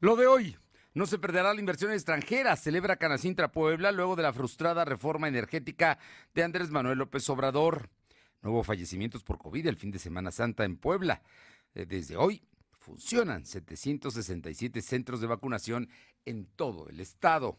Lo de hoy. No se perderá la inversión extranjera, celebra Canacintra Puebla luego de la frustrada reforma energética de Andrés Manuel López Obrador. No hubo fallecimientos por COVID el fin de Semana Santa en Puebla. Eh, desde hoy funcionan 767 centros de vacunación en todo el estado.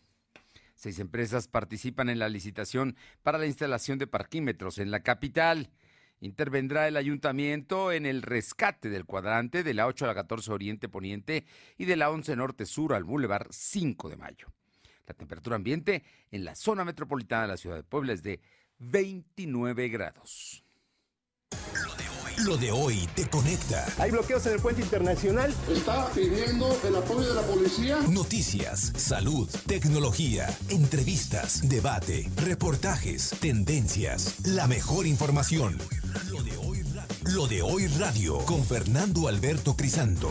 Seis empresas participan en la licitación para la instalación de parquímetros en la capital. Intervendrá el ayuntamiento en el rescate del cuadrante de la 8 a la 14 Oriente Poniente y de la 11 Norte Sur al Boulevard 5 de Mayo. La temperatura ambiente en la zona metropolitana de la ciudad de Puebla es de 29 grados. Lo de hoy te conecta. Hay bloqueos en el puente internacional. Está pidiendo el apoyo de la policía. Noticias, salud, tecnología, entrevistas, debate, reportajes, tendencias, la mejor información. Lo de hoy radio, Lo de hoy radio con Fernando Alberto Crisanto.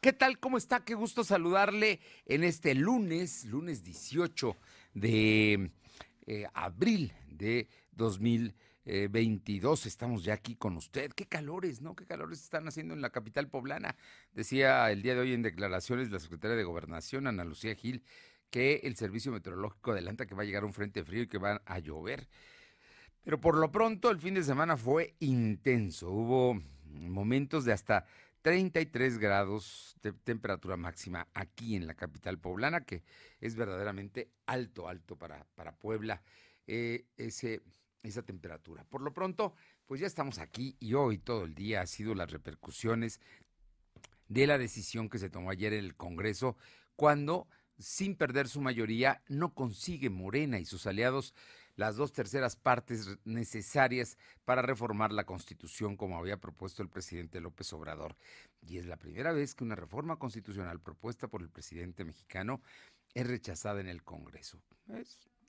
¿Qué tal? ¿Cómo está? Qué gusto saludarle en este lunes, lunes 18 de eh, abril de 2020. 22. Eh, estamos ya aquí con usted. Qué calores, ¿no? Qué calores están haciendo en la capital poblana. Decía el día de hoy en declaraciones la secretaria de Gobernación, Ana Lucía Gil, que el servicio meteorológico adelanta que va a llegar un frente frío y que va a llover. Pero por lo pronto el fin de semana fue intenso. Hubo momentos de hasta 33 grados de temperatura máxima aquí en la capital poblana, que es verdaderamente alto, alto para, para Puebla. Eh, ese esa temperatura. Por lo pronto, pues ya estamos aquí y hoy todo el día ha sido las repercusiones de la decisión que se tomó ayer en el Congreso cuando, sin perder su mayoría, no consigue Morena y sus aliados las dos terceras partes necesarias para reformar la Constitución como había propuesto el presidente López Obrador. Y es la primera vez que una reforma constitucional propuesta por el presidente mexicano es rechazada en el Congreso.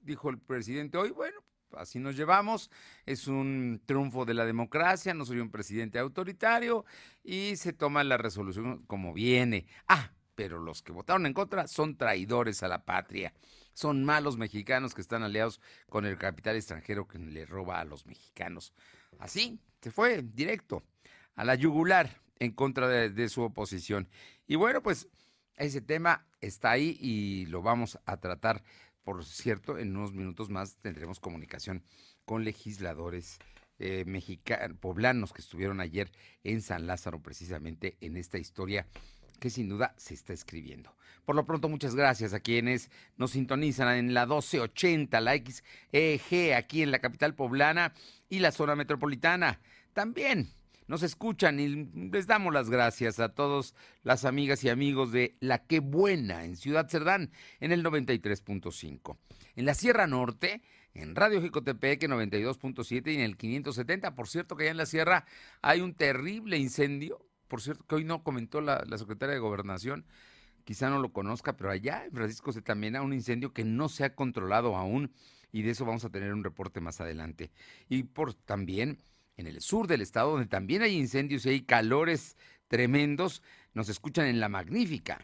dijo el presidente hoy, bueno, así nos llevamos, es un triunfo de la democracia, no soy un presidente autoritario y se toma la resolución como viene. Ah, pero los que votaron en contra son traidores a la patria, son malos mexicanos que están aliados con el capital extranjero que le roba a los mexicanos. Así, se fue directo a la yugular en contra de, de su oposición. Y bueno, pues ese tema está ahí y lo vamos a tratar por cierto, en unos minutos más tendremos comunicación con legisladores eh, mexicanos, poblanos que estuvieron ayer en San Lázaro, precisamente en esta historia que sin duda se está escribiendo. Por lo pronto, muchas gracias a quienes nos sintonizan en la 1280, la XEG, aquí en la capital poblana y la zona metropolitana. También nos escuchan y les damos las gracias a todas las amigas y amigos de La Qué Buena en Ciudad Cerdán en el 93.5. En la Sierra Norte, en Radio Jicotepec 92.7 y en el 570. Por cierto que allá en la Sierra hay un terrible incendio. Por cierto que hoy no comentó la, secretaria de Gobernación quizá no lo conozca, pero allá en Francisco se también hay un incendio que no se ha controlado aún y de eso vamos a tener un reporte más adelante. Y por también en el sur del estado, donde también hay incendios y hay calores tremendos, nos escuchan en La Magnífica,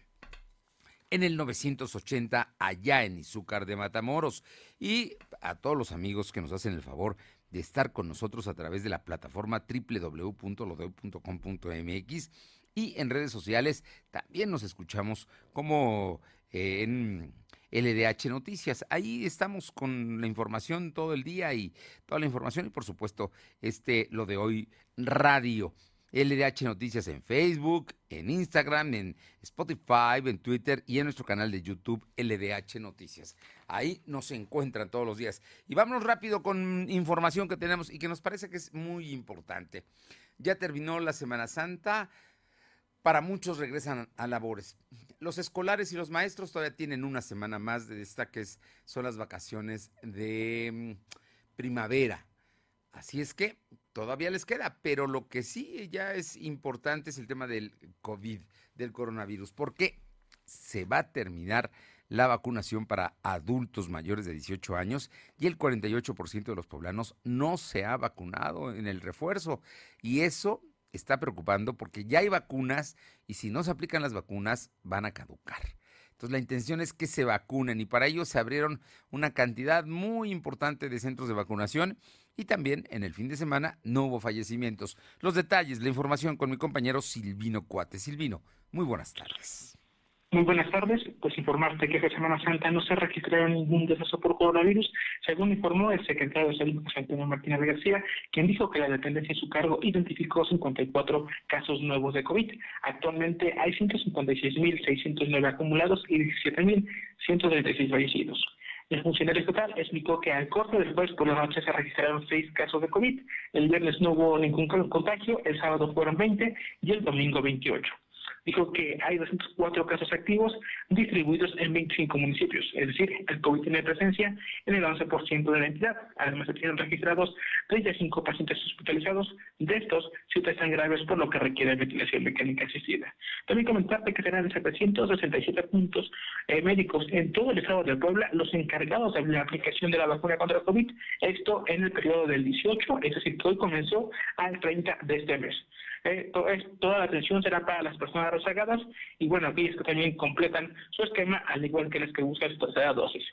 en el 980 allá en Izúcar de Matamoros. Y a todos los amigos que nos hacen el favor de estar con nosotros a través de la plataforma www.lodeu.com.mx y en redes sociales también nos escuchamos como eh, en LDH Noticias. Ahí estamos con la información todo el día y toda la información y por supuesto este lo de hoy radio. LDH Noticias en Facebook, en Instagram, en Spotify, en Twitter y en nuestro canal de YouTube LDH Noticias. Ahí nos encuentran todos los días. Y vámonos rápido con información que tenemos y que nos parece que es muy importante. Ya terminó la Semana Santa para muchos regresan a labores. Los escolares y los maestros todavía tienen una semana más de esta que son las vacaciones de mm, primavera. Así es que todavía les queda, pero lo que sí ya es importante es el tema del COVID, del coronavirus, porque se va a terminar la vacunación para adultos mayores de 18 años y el 48% de los poblanos no se ha vacunado en el refuerzo. Y eso está preocupando porque ya hay vacunas y si no se aplican las vacunas van a caducar. Entonces la intención es que se vacunen y para ello se abrieron una cantidad muy importante de centros de vacunación y también en el fin de semana no hubo fallecimientos. Los detalles, la información con mi compañero Silvino Cuate. Silvino, muy buenas tardes. Muy buenas tardes. Pues informarte que esta Semana Santa no se registraron ningún deceso por coronavirus, según informó el secretario de Salud, José Antonio Martínez García, quien dijo que la dependencia en su cargo identificó 54 casos nuevos de COVID. Actualmente hay 156.609 acumulados y 17.136 fallecidos. El funcionario estatal explicó que al corte del jueves por la noche se registraron seis casos de COVID. El viernes no hubo ningún contagio, el sábado fueron 20 y el domingo 28 dijo que hay 204 casos activos distribuidos en 25 municipios, es decir, el COVID tiene presencia en el 11% de la entidad. Además, se tienen registrados 35 pacientes hospitalizados, de estos, 7 están graves, por lo que requiere ventilación mecánica asistida. También comentarte que serán 767 puntos eh, médicos en todo el estado de Puebla los encargados de la aplicación de la vacuna contra el COVID, esto en el periodo del 18, es decir, que hoy comenzó al 30 de este mes. Eh, toda la atención será para las personas rezagadas y bueno, aquellos que también completan su esquema, al igual que las que buscan su tercera dosis.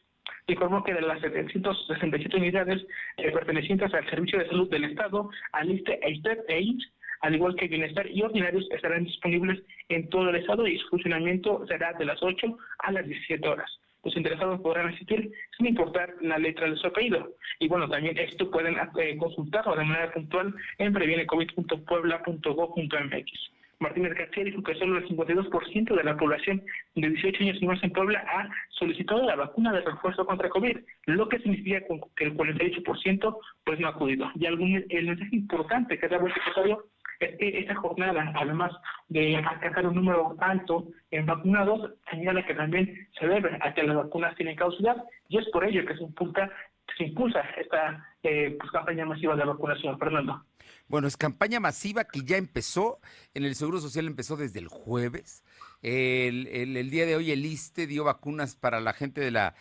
Informó que de las 767 unidades eh, pertenecientes al Servicio de Salud del Estado, Aliste, EITED e IMSS, al igual que Bienestar y Ordinarios, estarán disponibles en todo el Estado y su funcionamiento será de las 8 a las 17 horas los interesados podrán asistir sin importar la letra de su apellido. Y bueno, también esto pueden eh, consultarlo de manera puntual en previenecovid.puebla.gov.mx. Martínez García dijo que solo el 52% de la población de 18 años y más en Puebla ha solicitado la vacuna de refuerzo contra COVID, lo que significa que el 48% pues no ha acudido. Y algún, el mensaje importante que da el secretario que esta jornada, además de alcanzar un número alto en vacunados, señala que también se debe a que las vacunas tienen causalidad y es por ello que se impulsa, se impulsa esta eh, pues, campaña masiva de vacunación. Fernando. Bueno, es campaña masiva que ya empezó, en el Seguro Social empezó desde el jueves. El, el, día de hoy el ISTE dio vacunas para la gente de la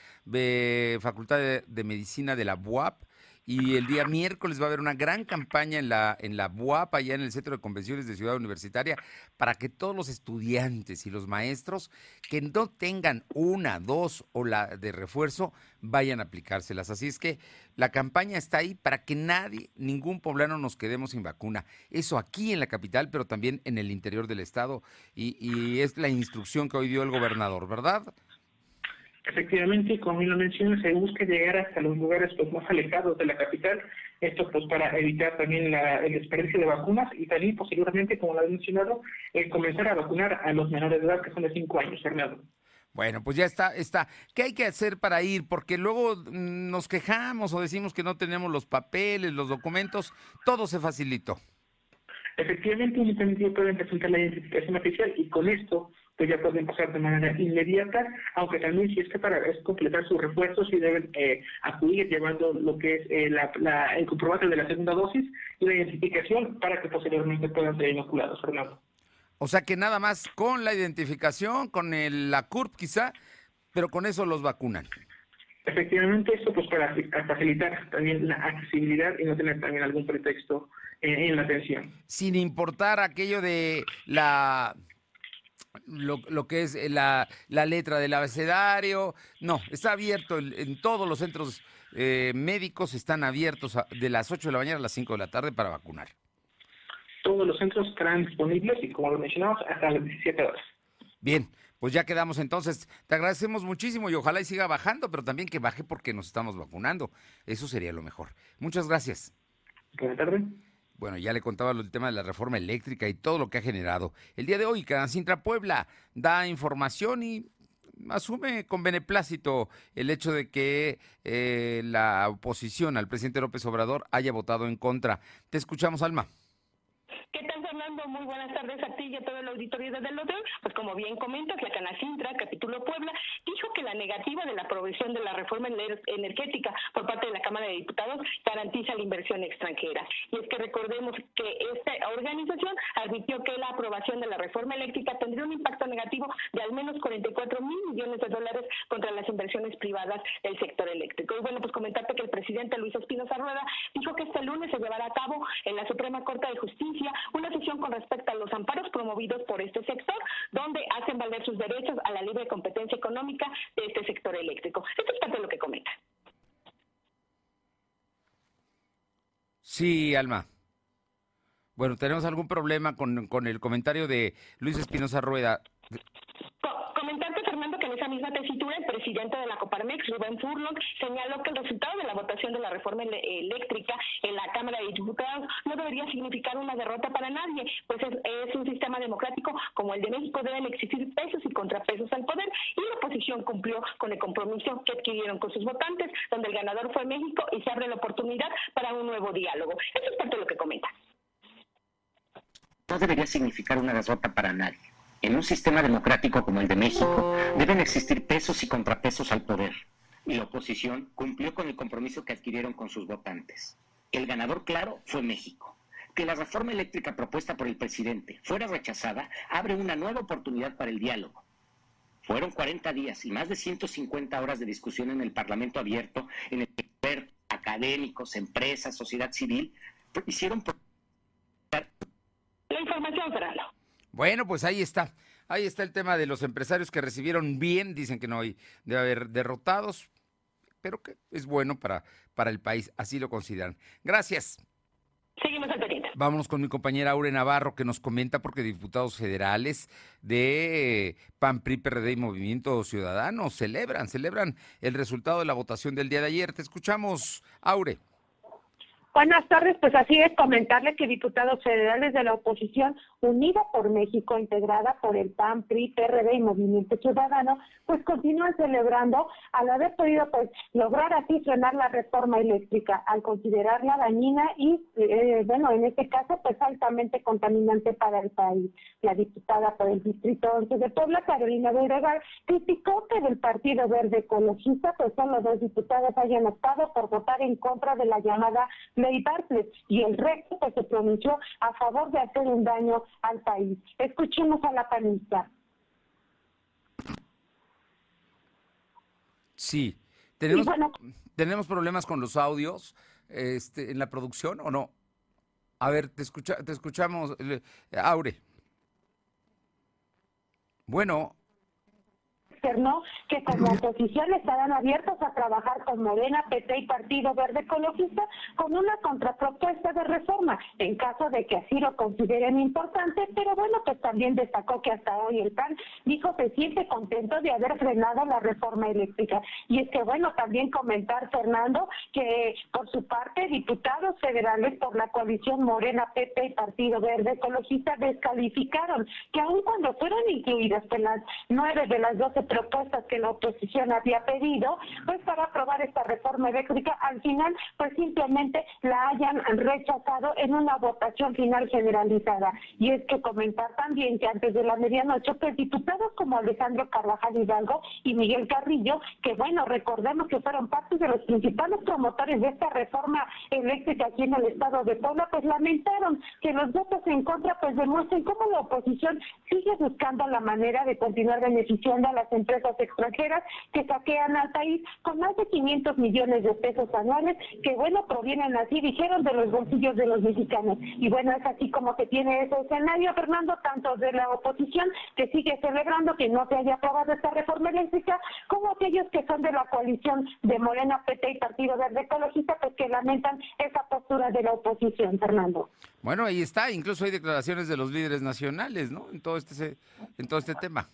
Facultad de, de Medicina de la UAP y el día miércoles va a haber una gran campaña en la, en la BUAP, allá en el Centro de Convenciones de Ciudad Universitaria, para que todos los estudiantes y los maestros que no tengan una, dos o la de refuerzo, vayan a aplicárselas. Así es que la campaña está ahí para que nadie, ningún poblano nos quedemos sin vacuna. Eso aquí en la capital, pero también en el interior del estado. Y, y es la instrucción que hoy dio el gobernador, ¿verdad? Efectivamente, como bien lo mencionas, se busca llegar hasta los lugares pues, más alejados de la capital, esto pues para evitar también la, el desperdicio de vacunas y también posteriormente, como lo he mencionado, comenzar a vacunar a los menores de edad que son de 5 años, Fernando. Bueno, pues ya está, está. ¿Qué hay que hacer para ir? Porque luego mm, nos quejamos o decimos que no tenemos los papeles, los documentos, todo se facilitó. Efectivamente, únicamente pueden presentar la identificación oficial y con esto pues ya pueden pasar de manera inmediata, aunque también si es que para completar sus refuerzos y deben eh, acudir llevando lo que es eh, la, el comprobante de la segunda dosis y la identificación para que posteriormente puedan ser inoculados, Fernando. O sea que nada más con la identificación, con el, la CURP quizá, pero con eso los vacunan. Efectivamente, esto pues para facilitar también la accesibilidad y no tener también algún pretexto en la atención. Sin importar aquello de la lo, lo, que es la, la, letra del abecedario. No, está abierto en, todos los centros eh, médicos, están abiertos de las 8 de la mañana a las 5 de la tarde para vacunar. Todos los centros estarán disponibles y como lo mencionamos, hasta las 17 horas. Bien, pues ya quedamos entonces. Te agradecemos muchísimo y ojalá y siga bajando, pero también que baje porque nos estamos vacunando. Eso sería lo mejor. Muchas gracias. Buenas tardes. Bueno, ya le contaba el tema de la reforma eléctrica y todo lo que ha generado. El día de hoy, Canacintra Puebla da información y asume con beneplácito el hecho de que eh, la oposición al presidente López Obrador haya votado en contra. Te escuchamos, Alma. ¿Qué tal, Fernando? Muy buenas tardes a ti y a todo el auditorio de Del Pues como bien comentas, la Canacintra, capítulo Puebla, dijo que la negativa de la aprobación de la reforma energética por parte de la Cámara de Diputados garantiza la inversión extranjera. Y es que recordemos que esta organización admitió que la aprobación de la reforma eléctrica tendría un impacto negativo de al menos 44 mil millones de dólares contra las inversiones privadas del sector eléctrico. Y bueno, pues comentarte que el presidente Luis Espinosa Rueda dijo que este lunes se llevará a cabo en la Suprema Corte de Justicia una sesión con respecto a los amparos promovidos por este sector, donde hacen valer sus derechos a la libre competencia económica de este sector eléctrico. Esto es parte de lo que comenta. Sí, Alma. Bueno, tenemos algún problema con, con el comentario de Luis Espinosa Rueda misma tesitura, el presidente de la Coparmex, Rubén Furlong, señaló que el resultado de la votación de la reforma eléctrica en la Cámara de Diputados no debería significar una derrota para nadie, pues es, un sistema democrático como el de México, deben existir pesos y contrapesos al poder, y la oposición cumplió con el compromiso que adquirieron con sus votantes, donde el ganador fue México y se abre la oportunidad para un nuevo diálogo. Eso es parte de lo que comenta. No debería significar una derrota para nadie en un sistema democrático como el de México deben existir pesos y contrapesos al poder. Y la oposición cumplió con el compromiso que adquirieron con sus votantes. El ganador claro fue México. Que la reforma eléctrica propuesta por el presidente fuera rechazada abre una nueva oportunidad para el diálogo. Fueron 40 días y más de 150 horas de discusión en el Parlamento abierto, en el que académicos, empresas, sociedad civil hicieron... La información, Fernando. Bueno, pues ahí está. Ahí está el tema de los empresarios que recibieron bien, dicen que no hay, debe haber derrotados, pero que es bueno para, para el país, así lo consideran. Gracias. Seguimos al pendiente. Vámonos con mi compañera Aure Navarro que nos comenta porque diputados federales de PAN, PRI, PRD y Movimiento Ciudadano celebran, celebran el resultado de la votación del día de ayer. Te escuchamos, Aure. Buenas tardes, pues así es comentarle que diputados federales de la oposición unida por México, integrada por el PAN, PRI, PRD y Movimiento Ciudadano, pues continúan celebrando al haber podido pues lograr así frenar la reforma eléctrica, al considerarla dañina y eh, bueno, en este caso pues altamente contaminante para el país. La diputada por el Distrito 11 de Puebla, Carolina Beauregard, criticó que del Partido Verde Ecologista pues solo dos diputados hayan optado por votar en contra de la llamada y el resto que se pronunció a favor de hacer un daño al país. Escuchemos a la panista. Sí, tenemos, tenemos problemas con los audios este, en la producción o no. A ver, te, escucha, te escuchamos, eh, Aure. Bueno, que como oposición estarán abiertos a trabajar con Morena, PT y Partido Verde Ecologista con una contrapropuesta de reforma, en caso de que así lo consideren importante, pero bueno, pues también destacó que hasta hoy el PAN dijo que siente contento de haber frenado la reforma eléctrica. Y es que bueno, también comentar, Fernando, que por su parte, diputados federales por la coalición Morena, PT y Partido Verde Ecologista descalificaron que aun cuando fueron incluidas en las nueve de las doce propuestas que la oposición había pedido, pues para aprobar esta reforma eléctrica, al final, pues simplemente la hayan rechazado en una votación final generalizada. Y es que comentar también que antes de la medianoche, pues diputados como Alejandro Carvajal Hidalgo y Miguel Carrillo, que bueno, recordemos que fueron parte de los principales promotores de esta reforma eléctrica aquí en el estado de Puebla, pues lamentaron que los votos en contra pues demuestren cómo la oposición sigue buscando la manera de continuar beneficiando a las empresas extranjeras que saquean al país con más de 500 millones de pesos anuales que, bueno, provienen así, dijeron, de los bolsillos de los mexicanos. Y bueno, es así como que tiene ese escenario, Fernando, tanto de la oposición que sigue celebrando que no se haya aprobado esta reforma eléctrica, como aquellos que son de la coalición de Morena, PT y Partido Verde Ecologista, pues que lamentan esa postura de la oposición, Fernando. Bueno, ahí está, incluso hay declaraciones de los líderes nacionales, ¿no? En todo este, en todo este tema.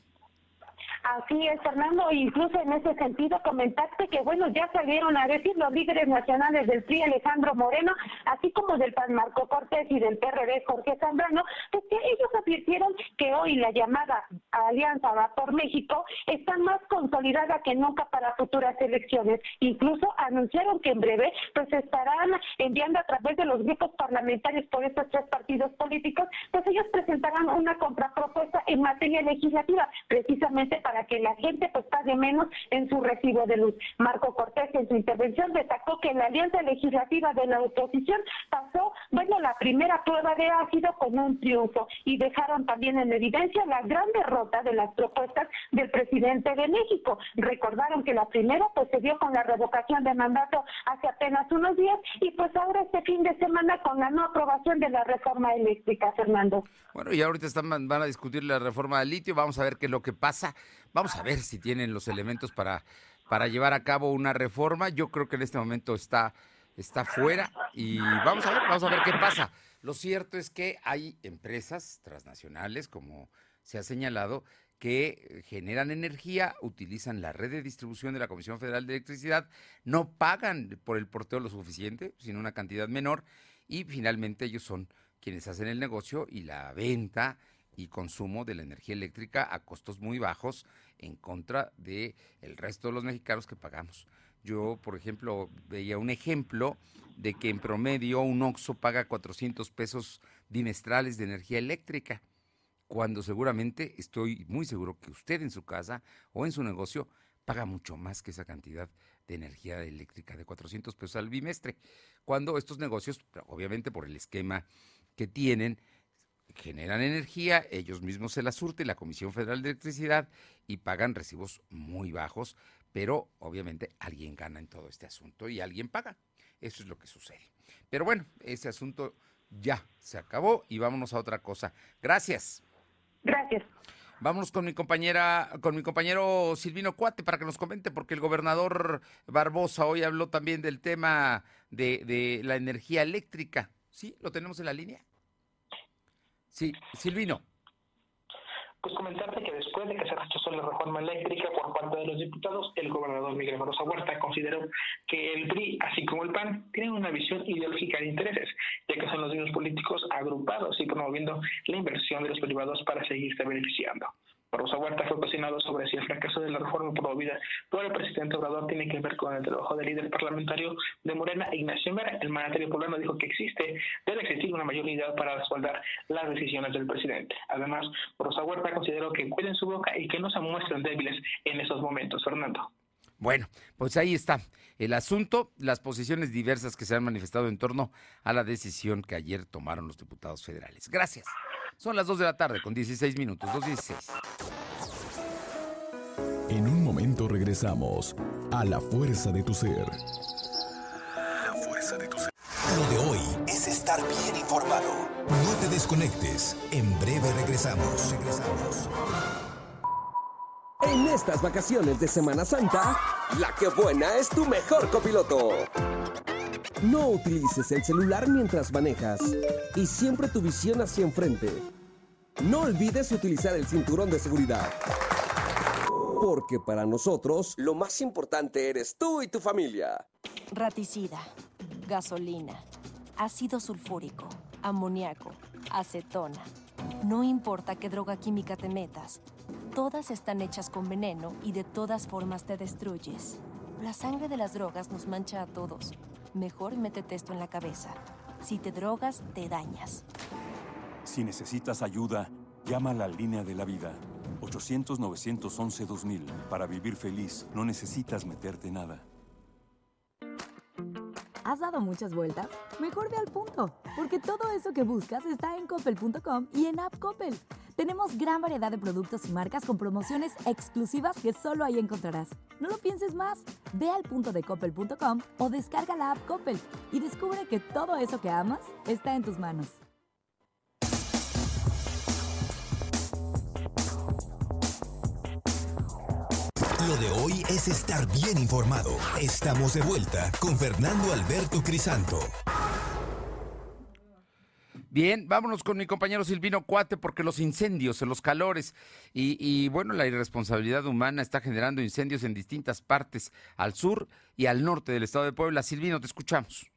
Así es, Fernando, incluso en ese sentido comentaste que, bueno, ya salieron a decir los líderes nacionales del PRI, Alejandro Moreno, así como del PAN Marco Cortés y del PRD Jorge Zambrano, pues que ellos advirtieron que hoy la llamada Alianza Va por México está más consolidada que nunca para futuras elecciones. Incluso anunciaron que en breve pues estarán enviando a través de los grupos parlamentarios por estos tres partidos políticos, pues ellos presentarán una contrapropuesta en materia legislativa, precisamente para para que la gente pues pague menos en su recibo de luz. Marco Cortés en su intervención destacó que la alianza legislativa de la oposición pasó, bueno, la primera prueba de ácido con un triunfo y dejaron también en evidencia la gran derrota de las propuestas del presidente de México. Recordaron que la primera pues se dio con la revocación de mandato hace apenas unos días y pues ahora este fin de semana con la no aprobación de la reforma eléctrica, Fernando. Bueno, y ahorita están, van a discutir la reforma del litio, vamos a ver qué es lo que pasa Vamos a ver si tienen los elementos para, para llevar a cabo una reforma. Yo creo que en este momento está, está fuera y vamos a ver, vamos a ver qué pasa. Lo cierto es que hay empresas transnacionales, como se ha señalado, que generan energía, utilizan la red de distribución de la Comisión Federal de Electricidad, no pagan por el porteo lo suficiente, sino una cantidad menor, y finalmente ellos son quienes hacen el negocio y la venta y consumo de la energía eléctrica a costos muy bajos en contra de el resto de los mexicanos que pagamos. Yo, por ejemplo, veía un ejemplo de que en promedio un OXO paga 400 pesos bimestrales de energía eléctrica cuando seguramente estoy muy seguro que usted en su casa o en su negocio paga mucho más que esa cantidad de energía eléctrica de 400 pesos al bimestre, cuando estos negocios, obviamente por el esquema que tienen, generan energía, ellos mismos se la surte la Comisión Federal de Electricidad y pagan recibos muy bajos, pero obviamente alguien gana en todo este asunto y alguien paga. Eso es lo que sucede. Pero bueno, ese asunto ya se acabó y vámonos a otra cosa. Gracias. Gracias. Vámonos con mi compañera, con mi compañero Silvino Cuate para que nos comente, porque el gobernador Barbosa hoy habló también del tema de, de la energía eléctrica. ¿Sí? ¿Lo tenemos en la línea? Sí, Silvino pues comentarte que después de que se rechazó la reforma eléctrica por parte de los diputados, el gobernador Miguel Barroso Huerta consideró que el PRI, así como el PAN, tienen una visión ideológica de intereses, ya que son los mismos políticos agrupados y promoviendo la inversión de los privados para seguirse beneficiando. Rosa Huerta fue cuestionado sobre si el fracaso de la reforma promovida por el presidente Obrador tiene que ver con el trabajo del líder parlamentario de Morena, Ignacio Mera. El mandatario poblano dijo que existe, debe existir una mayor unidad para respaldar las decisiones del presidente. Además, Rosa Huerta consideró que cuiden su boca y que no se muestren débiles en esos momentos. Fernando. Bueno, pues ahí está el asunto, las posiciones diversas que se han manifestado en torno a la decisión que ayer tomaron los diputados federales. Gracias. Son las 2 de la tarde con 16 minutos, 2.16. En un momento regresamos a la fuerza de tu ser. La fuerza de tu ser. Lo de hoy es estar bien informado. No te desconectes. En breve regresamos. Regresamos. En estas vacaciones de Semana Santa, la que buena es tu mejor copiloto. No utilices el celular mientras manejas y siempre tu visión hacia enfrente. No olvides utilizar el cinturón de seguridad. Porque para nosotros lo más importante eres tú y tu familia. Raticida, gasolina, ácido sulfúrico, amoníaco, acetona. No importa qué droga química te metas, todas están hechas con veneno y de todas formas te destruyes. La sangre de las drogas nos mancha a todos mejor métete esto en la cabeza. Si te drogas, te dañas. Si necesitas ayuda, llama a la línea de la vida. 800-911-2000. Para vivir feliz, no necesitas meterte nada. ¿Has dado muchas vueltas? Mejor ve al punto, porque todo eso que buscas está en coppel.com y en App Coppel. Tenemos gran variedad de productos y marcas con promociones exclusivas que solo ahí encontrarás. No lo pienses más. Ve al punto de coppel.com o descarga la app Coppel y descubre que todo eso que amas está en tus manos. Lo de hoy es estar bien informado. Estamos de vuelta con Fernando Alberto Crisanto. Bien, vámonos con mi compañero Silvino Cuate, porque los incendios, los calores y, y, bueno, la irresponsabilidad humana está generando incendios en distintas partes, al sur y al norte del estado de Puebla. Silvino, te escuchamos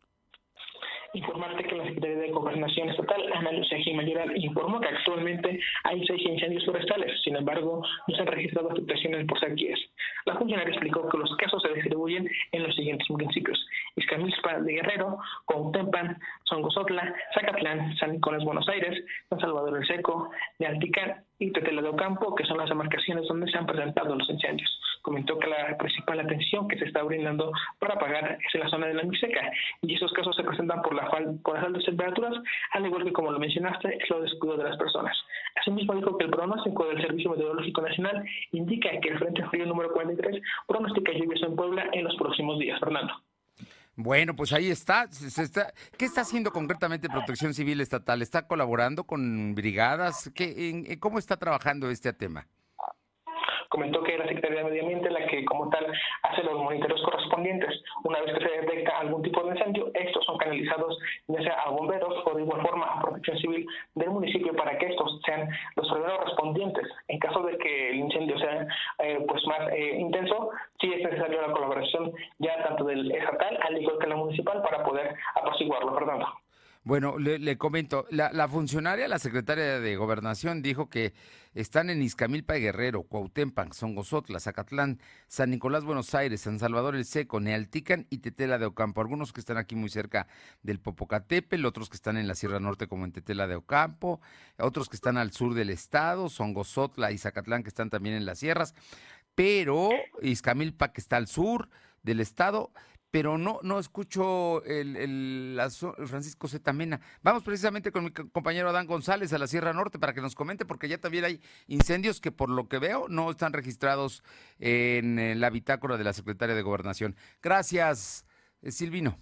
informarte que la Secretaría de Gobernación Estatal, Ana Lucía Mayoral, informó que actualmente hay seis incendios forestales. Sin embargo, no se han registrado afectaciones por sequías. La funcionaria explicó que los casos se distribuyen en los siguientes municipios. Izcamilpa de Guerrero, Contempan, Songosotla, Zacatlán, San Nicolás, Buenos Aires, San Salvador el Seco, de Alticán y Tetela de Ocampo, que son las demarcaciones donde se han presentado los incendios. Comentó que la principal atención que se está brindando para apagar es en la zona de la Mixeca y esos casos se presentan por, la por las altas temperaturas, al igual que como lo mencionaste, es lo descuido de las personas. Asimismo dijo que el pronóstico del Servicio Meteorológico Nacional indica que el Frente Frío número 43 pronostica lluvias en Puebla en los próximos días. Fernando. Bueno, pues ahí está. está. ¿Qué está haciendo concretamente Protección Civil Estatal? ¿Está colaborando con brigadas? ¿Qué, en, ¿Cómo está trabajando este tema? Comentó que la Secretaría de Medio Ambiente la que como tal hace los monitoreos correspondientes. Una vez que se detecta algún tipo de incendio, estos son canalizados ya sea a bomberos o de igual forma a protección civil del municipio para que estos sean los primeros respondientes. En caso de que el incendio sea eh, pues más eh, intenso, sí es necesaria la colaboración ya tanto del estatal al igual que la municipal para poder apaciguarlo, Fernando. Bueno, le, comento, la, funcionaria, la secretaria de Gobernación, dijo que están en Izcamilpa Guerrero, Cuautempan, Songosotla, Zacatlán, San Nicolás, Buenos Aires, San Salvador el Seco, Nealtican y Tetela de Ocampo. Algunos que están aquí muy cerca del Popocatépetl, otros que están en la Sierra Norte como en Tetela de Ocampo, otros que están al sur del estado, Songosotla y Zacatlán que están también en las sierras, pero Izcamilpa que está al sur del estado, pero no, no escucho el, el, Francisco Zetamena. Vamos precisamente con mi compañero Adán González a la Sierra Norte para que nos comente, porque ya también hay incendios que por lo que veo no están registrados en la bitácora de la Secretaria de Gobernación. Gracias, eh, Silvino.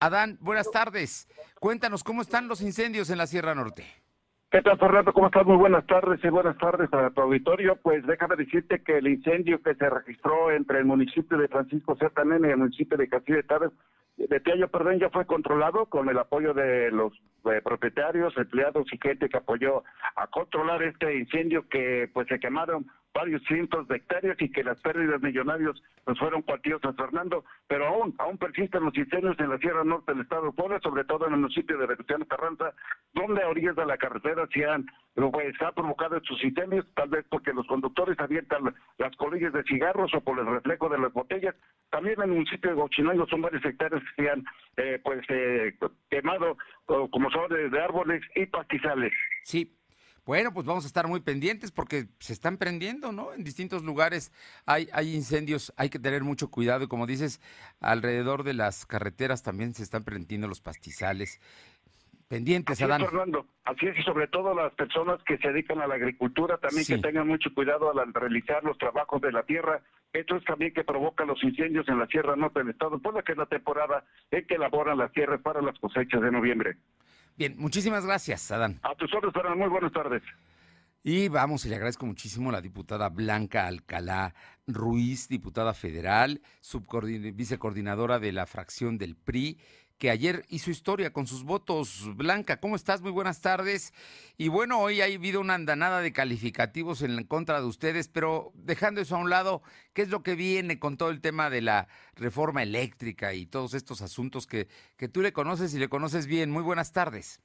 Adán, buenas tardes. Cuéntanos cómo están los incendios en la Sierra Norte. ¿Qué tal, Fernando? ¿Cómo estás? Muy buenas tardes y buenas tardes a tu auditorio. Pues déjame decirte que el incendio que se registró entre el municipio de Francisco Zetanene y el municipio de Castillo de Távez, de Tiayo, perdón, ya fue controlado con el apoyo de los propietarios, empleados y gente que apoyó a controlar este incendio que pues se quemaron varios cientos de hectáreas y que las pérdidas millonarias pues fueron cuantiosas, Fernando, pero aún aún persisten los incendios en la Sierra Norte del Estado de Puebla, sobre todo en el municipio de Venustiano Carranza, donde a orillas de la carretera se han pues, ha provocado estos incendios, tal vez porque los conductores avientan las colillas de cigarros o por el reflejo de las botellas. También en el municipio de Gochinayo son varios hectáreas que se han eh, pues eh, quemado como son de árboles y pastizales. Sí, bueno, pues vamos a estar muy pendientes porque se están prendiendo, ¿no? En distintos lugares hay, hay incendios, hay que tener mucho cuidado y como dices, alrededor de las carreteras también se están prendiendo los pastizales. Pendientes, así Adán. Es, Fernando. Así es, y sobre todo las personas que se dedican a la agricultura también que tengan mucho cuidado al realizar los trabajos de la tierra. Esto es también que provoca los incendios en la Sierra Norte del Estado, por la que es la temporada en que elaboran las tierras para las cosechas de noviembre. Bien, muchísimas gracias, Adán. A tus órdenes, Fernando. Muy buenas tardes. Y vamos, y le agradezco muchísimo a la diputada Blanca Alcalá Ruiz, diputada federal, vicecoordinadora de la fracción del PRI, que ayer hizo historia con sus votos. Blanca, ¿cómo estás? Muy buenas tardes. Y bueno, hoy ha habido una andanada de calificativos en contra de ustedes, pero dejando eso a un lado, ¿qué es lo que viene con todo el tema de la reforma eléctrica y todos estos asuntos que, que tú le conoces y le conoces bien? Muy buenas tardes.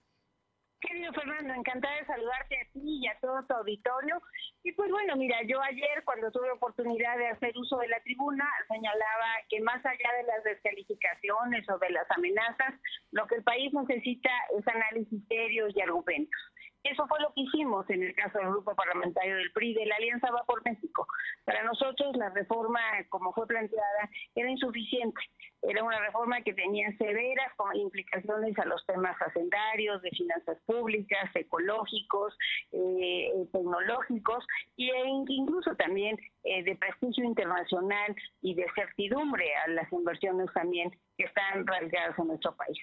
Querido Fernando, encantada de saludarte a ti y a todo tu auditorio. Y pues bueno, mira, yo ayer cuando tuve oportunidad de hacer uso de la tribuna, señalaba que más allá de las descalificaciones o de las amenazas, lo que el país necesita es análisis serios y argumentos. Eso fue lo que hicimos en el caso del grupo parlamentario del PRI, de la Alianza Va por México. Para nosotros la reforma, como fue planteada, era insuficiente. Era una reforma que tenía severas implicaciones a los temas hacendarios, de finanzas públicas, ecológicos, eh, tecnológicos e incluso también eh, de prestigio internacional y de certidumbre a las inversiones también que están radicadas en nuestro país.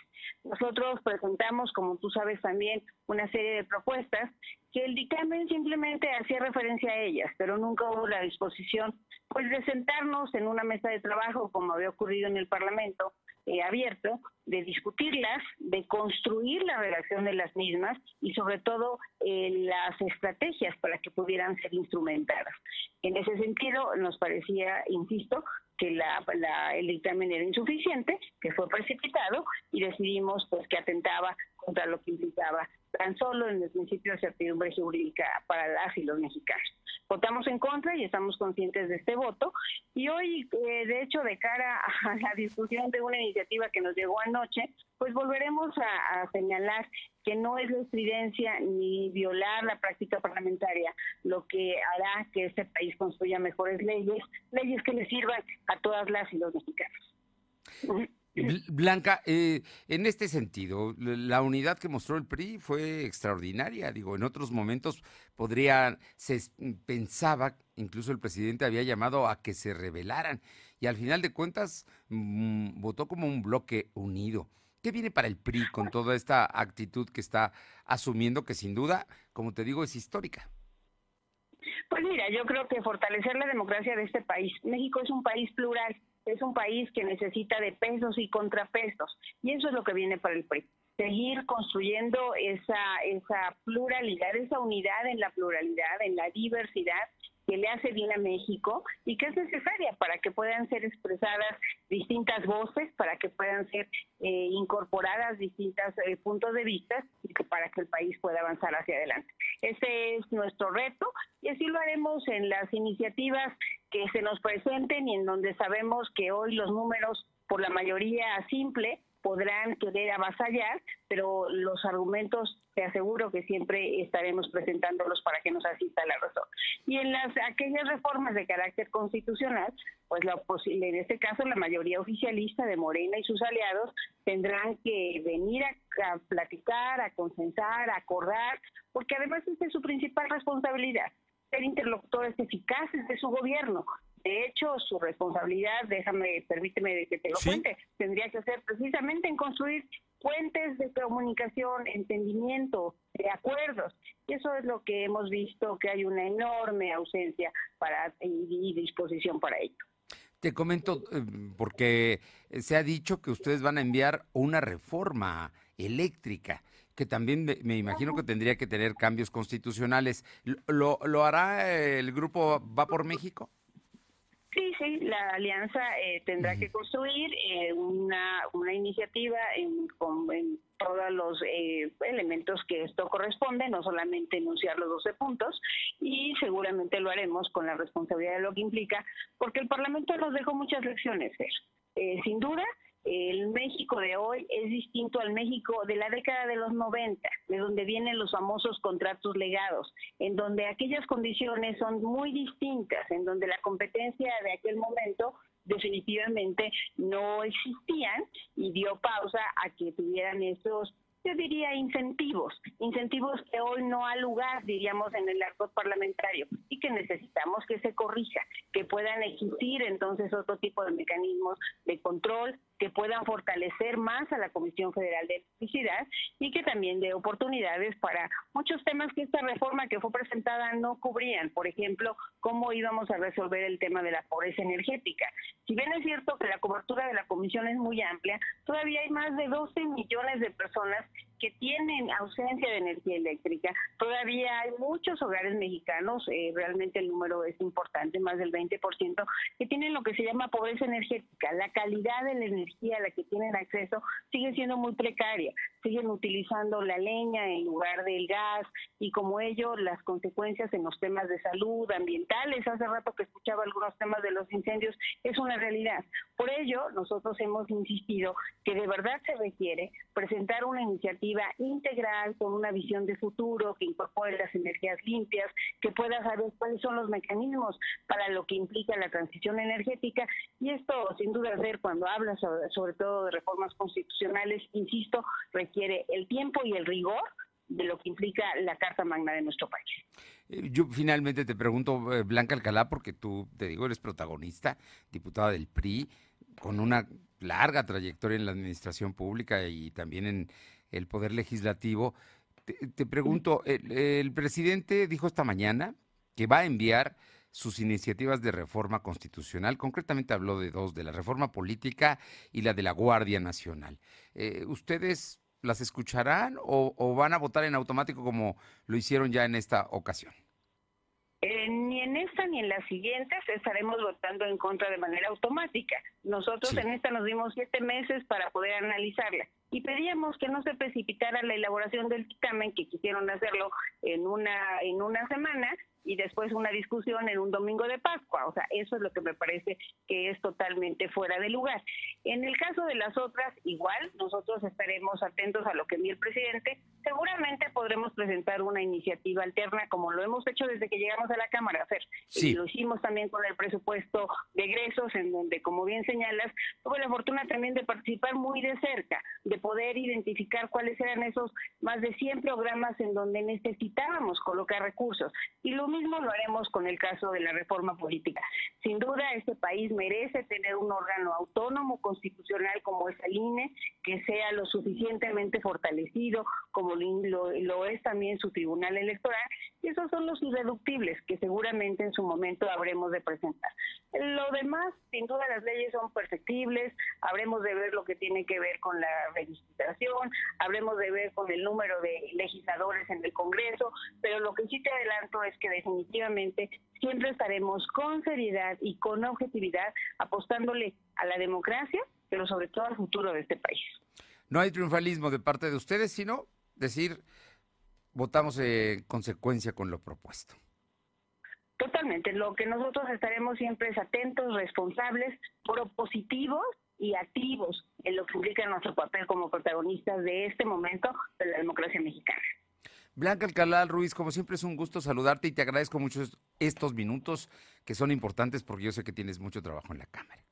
Nosotros presentamos, como tú sabes también, una serie de propuestas que el dictamen simplemente hacía referencia a ellas, pero nunca hubo la disposición pues de sentarnos en una mesa de trabajo como había ocurrido en el Parlamento eh, abierto, de discutirlas, de construir la redacción de las mismas y sobre todo eh, las estrategias para que pudieran ser instrumentadas. En ese sentido, nos parecía, insisto, que la, el dictamen era insuficiente, que fue precipitado y decidimos pues que atentaba contra lo que implicaba tan solo en el principio de certidumbre jurídica para las y los mexicanos. Votamos en contra y estamos conscientes de este voto. Y hoy, eh, de hecho, de cara a la discusión de una iniciativa que nos llegó anoche, pues volveremos a, señalar que no es la estridencia ni violar la práctica parlamentaria lo que hará que este país construya mejores leyes, leyes que le sirvan a todas las y los mexicanos. Blanca, eh, en este sentido, la unidad que mostró el PRI fue extraordinaria. Digo, en otros momentos podría, se pensaba, incluso el presidente había llamado a que se rebelaran y al final de cuentas mm, votó como un bloque unido. ¿Qué viene para el PRI con toda esta actitud que está asumiendo que sin duda, como te digo, es histórica? Pues mira, yo creo que fortalecer la democracia de este país. México es un país plural, es un país que necesita de pesos y contrapesos, y eso es lo que viene para el PRI. Seguir construyendo esa, esa pluralidad, esa unidad en la pluralidad, en la diversidad, que le hace bien a México y que es necesaria para que puedan ser expresadas distintas voces, para que puedan ser eh, incorporadas distintos eh, puntos de vista y que para que el país pueda avanzar hacia adelante. Ese es nuestro reto y así lo haremos en las iniciativas que se nos presenten y en donde sabemos que hoy los números por la mayoría simple podrán querer avasallar, pero los argumentos te aseguro que siempre estaremos presentándolos para que nos asista la razón. Y en las aquellas reformas de carácter constitucional, pues la en este caso la mayoría oficialista de Morena y sus aliados tendrán que venir a, a platicar, a consensar, a acordar, porque además esa es su principal responsabilidad ser interlocutores eficaces de su gobierno. De hecho, su responsabilidad, déjame, permíteme que te lo cuente, tendría que ser precisamente en construir puentes de comunicación, entendimiento, de acuerdos. Y eso es lo que hemos visto, que hay una enorme ausencia para y, disposición para ello. Te comento, eh, porque se ha dicho que ustedes van a enviar una reforma eléctrica que también me, imagino que tendría que tener cambios constitucionales. ¿Lo, lo hará el grupo Va por México? Sí, sí, la alianza eh, tendrá que construir eh, una, una iniciativa en, con, todos los eh, elementos que esto corresponde, no solamente enunciar los 12 puntos, y seguramente lo haremos con la responsabilidad de lo que implica, porque el Parlamento nos dejó muchas lecciones, sin duda, el México de hoy es distinto al México de la década de los 90, de donde vienen los famosos contratos legados, en donde aquellas condiciones son muy distintas, en donde la competencia de aquel momento definitivamente no existían y dio pausa a que tuvieran esos yo diría incentivos, incentivos que hoy no ha lugar, diríamos, en el arco parlamentario y que necesitamos que se corrija, que puedan existir entonces otro tipo de mecanismos de control, que puedan fortalecer más a la Comisión Federal de Electricidad y que también dé oportunidades para muchos temas que esta reforma que fue presentada no cubrían. Por ejemplo, cómo íbamos a resolver el tema de la pobreza energética. Si bien es cierto que la cobertura de la Comisión es muy amplia, todavía hay más de 12 millones de personas que tienen ausencia de energía eléctrica. Todavía hay muchos hogares mexicanos, eh, realmente el número es importante, más del 20%, que tienen lo que se llama pobreza energética. La calidad de la energía a la que tienen acceso sigue siendo muy precaria. Siguen utilizando la leña en lugar del gas y como ello las consecuencias en los temas de salud, ambientales, hace rato que escuchaba algunos temas de los incendios, es una realidad. Por ello, nosotros hemos insistido que de verdad se requiere presentar una iniciativa integral con una visión de futuro que incorpore las energías limpias, que pueda saber cuáles son los mecanismos para lo que implica la transición energética y esto sin duda ser cuando habla sobre, sobre todo de reformas constitucionales, insisto, requiere el tiempo y el rigor de lo que implica la Carta Magna de nuestro país. Eh, yo finalmente te pregunto, eh, Blanca Alcalá, porque tú, te digo, eres protagonista, diputada del PRI, con una larga trayectoria en la administración pública y también en el Poder Legislativo. Te, pregunto, el, presidente dijo esta mañana que va a enviar sus iniciativas de reforma constitucional. Concretamente habló de dos, de la reforma política y la de la Guardia Nacional. Eh, ¿Ustedes las escucharán o, van a votar en automático como lo hicieron ya en esta ocasión? Eh, ni en esta ni en las siguientes estaremos votando en contra de manera automática. Nosotros en esta nos dimos siete meses para poder analizarla y pedíamos que no se precipitara la elaboración del dictamen, que quisieron hacerlo en una, en una semana, y después una discusión en un domingo de Pascua. O sea, eso es lo que me parece que es totalmente fuera de lugar. En el caso de las otras, igual, nosotros estaremos atentos a lo que envíe el presidente. Seguramente podremos presentar una iniciativa alterna, como lo hemos hecho desde que llegamos a la Cámara, Fer. Sí. Y lo hicimos también con el presupuesto de egresos, en donde, como bien señalas, tuve la fortuna también de participar muy de cerca, de poder identificar cuáles eran esos más de 100 programas en donde necesitábamos colocar recursos. Y lo mismo lo haremos con el caso de la reforma política. Sin duda, este país merece tener un órgano autónomo constitucional como es el INE, que sea lo suficientemente fortalecido como lo, lo es también su tribunal electoral Y esos son los irreductibles que seguramente en su momento habremos de presentar. Lo demás, sin duda, las leyes son perfectibles, habremos de ver lo que tiene que ver con la registración, habremos de ver con el número de legisladores en el Congreso, pero lo que sí te adelanto es que definitivamente siempre estaremos con seriedad y con objetividad apostándole a la democracia, pero sobre todo al futuro de este país. No hay triunfalismo de parte de ustedes, sino decir, votamos en consecuencia con lo propuesto. Totalmente. Lo que nosotros estaremos siempre es atentos, responsables, propositivos y activos en lo que implica nuestro papel como protagonistas de este momento de la democracia mexicana. Blanca Alcalá Ruiz, como siempre es un gusto saludarte y te agradezco mucho estos minutos que son importantes porque yo sé que tienes mucho trabajo en la Cámara.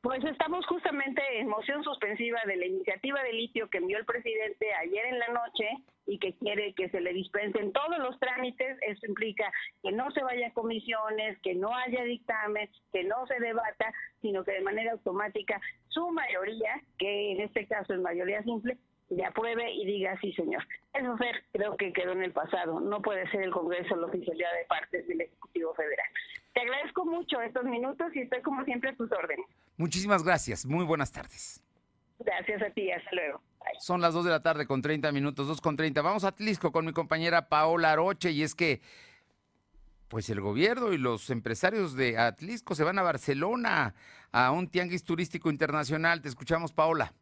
Pues estamos justamente en moción suspensiva de la iniciativa de litio que envió el presidente ayer en la noche y que quiere que se le dispensen todos los trámites. Eso implica que no se vaya a comisiones, que no haya dictamen, que no se debata, sino que de manera automática su mayoría, que en este caso es mayoría simple, le apruebe y diga sí, señor. Eso ser, creo que quedó en el pasado. No puede ser el Congreso la oficialidad de partes del Ejecutivo Federal. Te agradezco mucho estos minutos y estoy como siempre a tus órdenes. Muchísimas gracias. Muy buenas tardes. Gracias a ti. Hasta luego. Son las 2 de la tarde con 30 minutos, 2 con 30. Vamos a Tlisco con mi compañera Paola Aroche y es que pues el gobierno y los empresarios de Atlisco se van a Barcelona a un tianguis turístico internacional. Te escuchamos, Paola.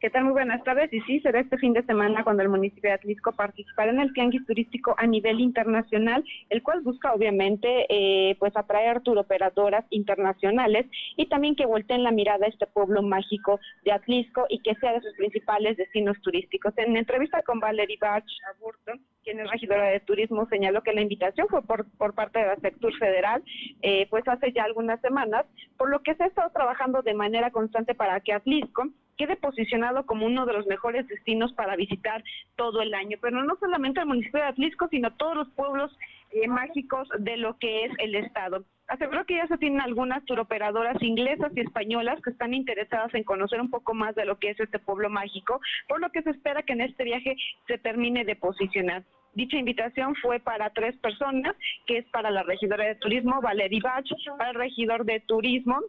¿Qué tal? Muy buenas tardes. Y sí, será este fin de semana cuando el municipio de Atlisco participará en el tianguis turístico a nivel internacional, el cual busca obviamente eh, pues atraer turoperadoras internacionales y también que volteen la mirada a este pueblo mágico de Atlisco y que sea de sus principales destinos turísticos. En entrevista con Valerie Bach Aburton, quien es regidora de turismo, señaló que la invitación fue por, por parte de la sector federal, eh, pues hace ya algunas semanas, por lo que se ha estado trabajando de manera constante para que Atlisco quede posicionado como uno de los mejores destinos para visitar todo el año. Pero no solamente el municipio de Atlisco, sino todos los pueblos eh, mágicos de lo que es el estado. Aseguró que ya se tienen algunas turoperadoras inglesas y españolas que están interesadas en conocer un poco más de lo que es este pueblo mágico, por lo que se espera que en este viaje se termine de posicionar. Dicha invitación fue para tres personas, que es para la regidora de turismo, Valerie Bach, para el regidor de turismo,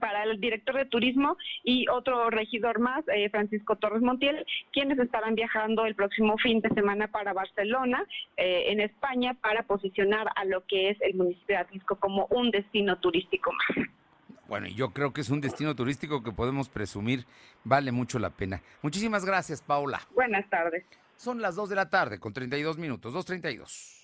para el director de turismo y otro regidor más, eh, Francisco Torres Montiel, quienes estarán viajando el próximo fin de semana para Barcelona, eh, en España, para posicionar a lo que es el municipio de Atlisco como un destino turístico más. Bueno, yo creo que es un destino turístico que podemos presumir vale mucho la pena. Muchísimas gracias, Paula. Buenas tardes. Son las 2 de la tarde con 32 minutos, 2.32.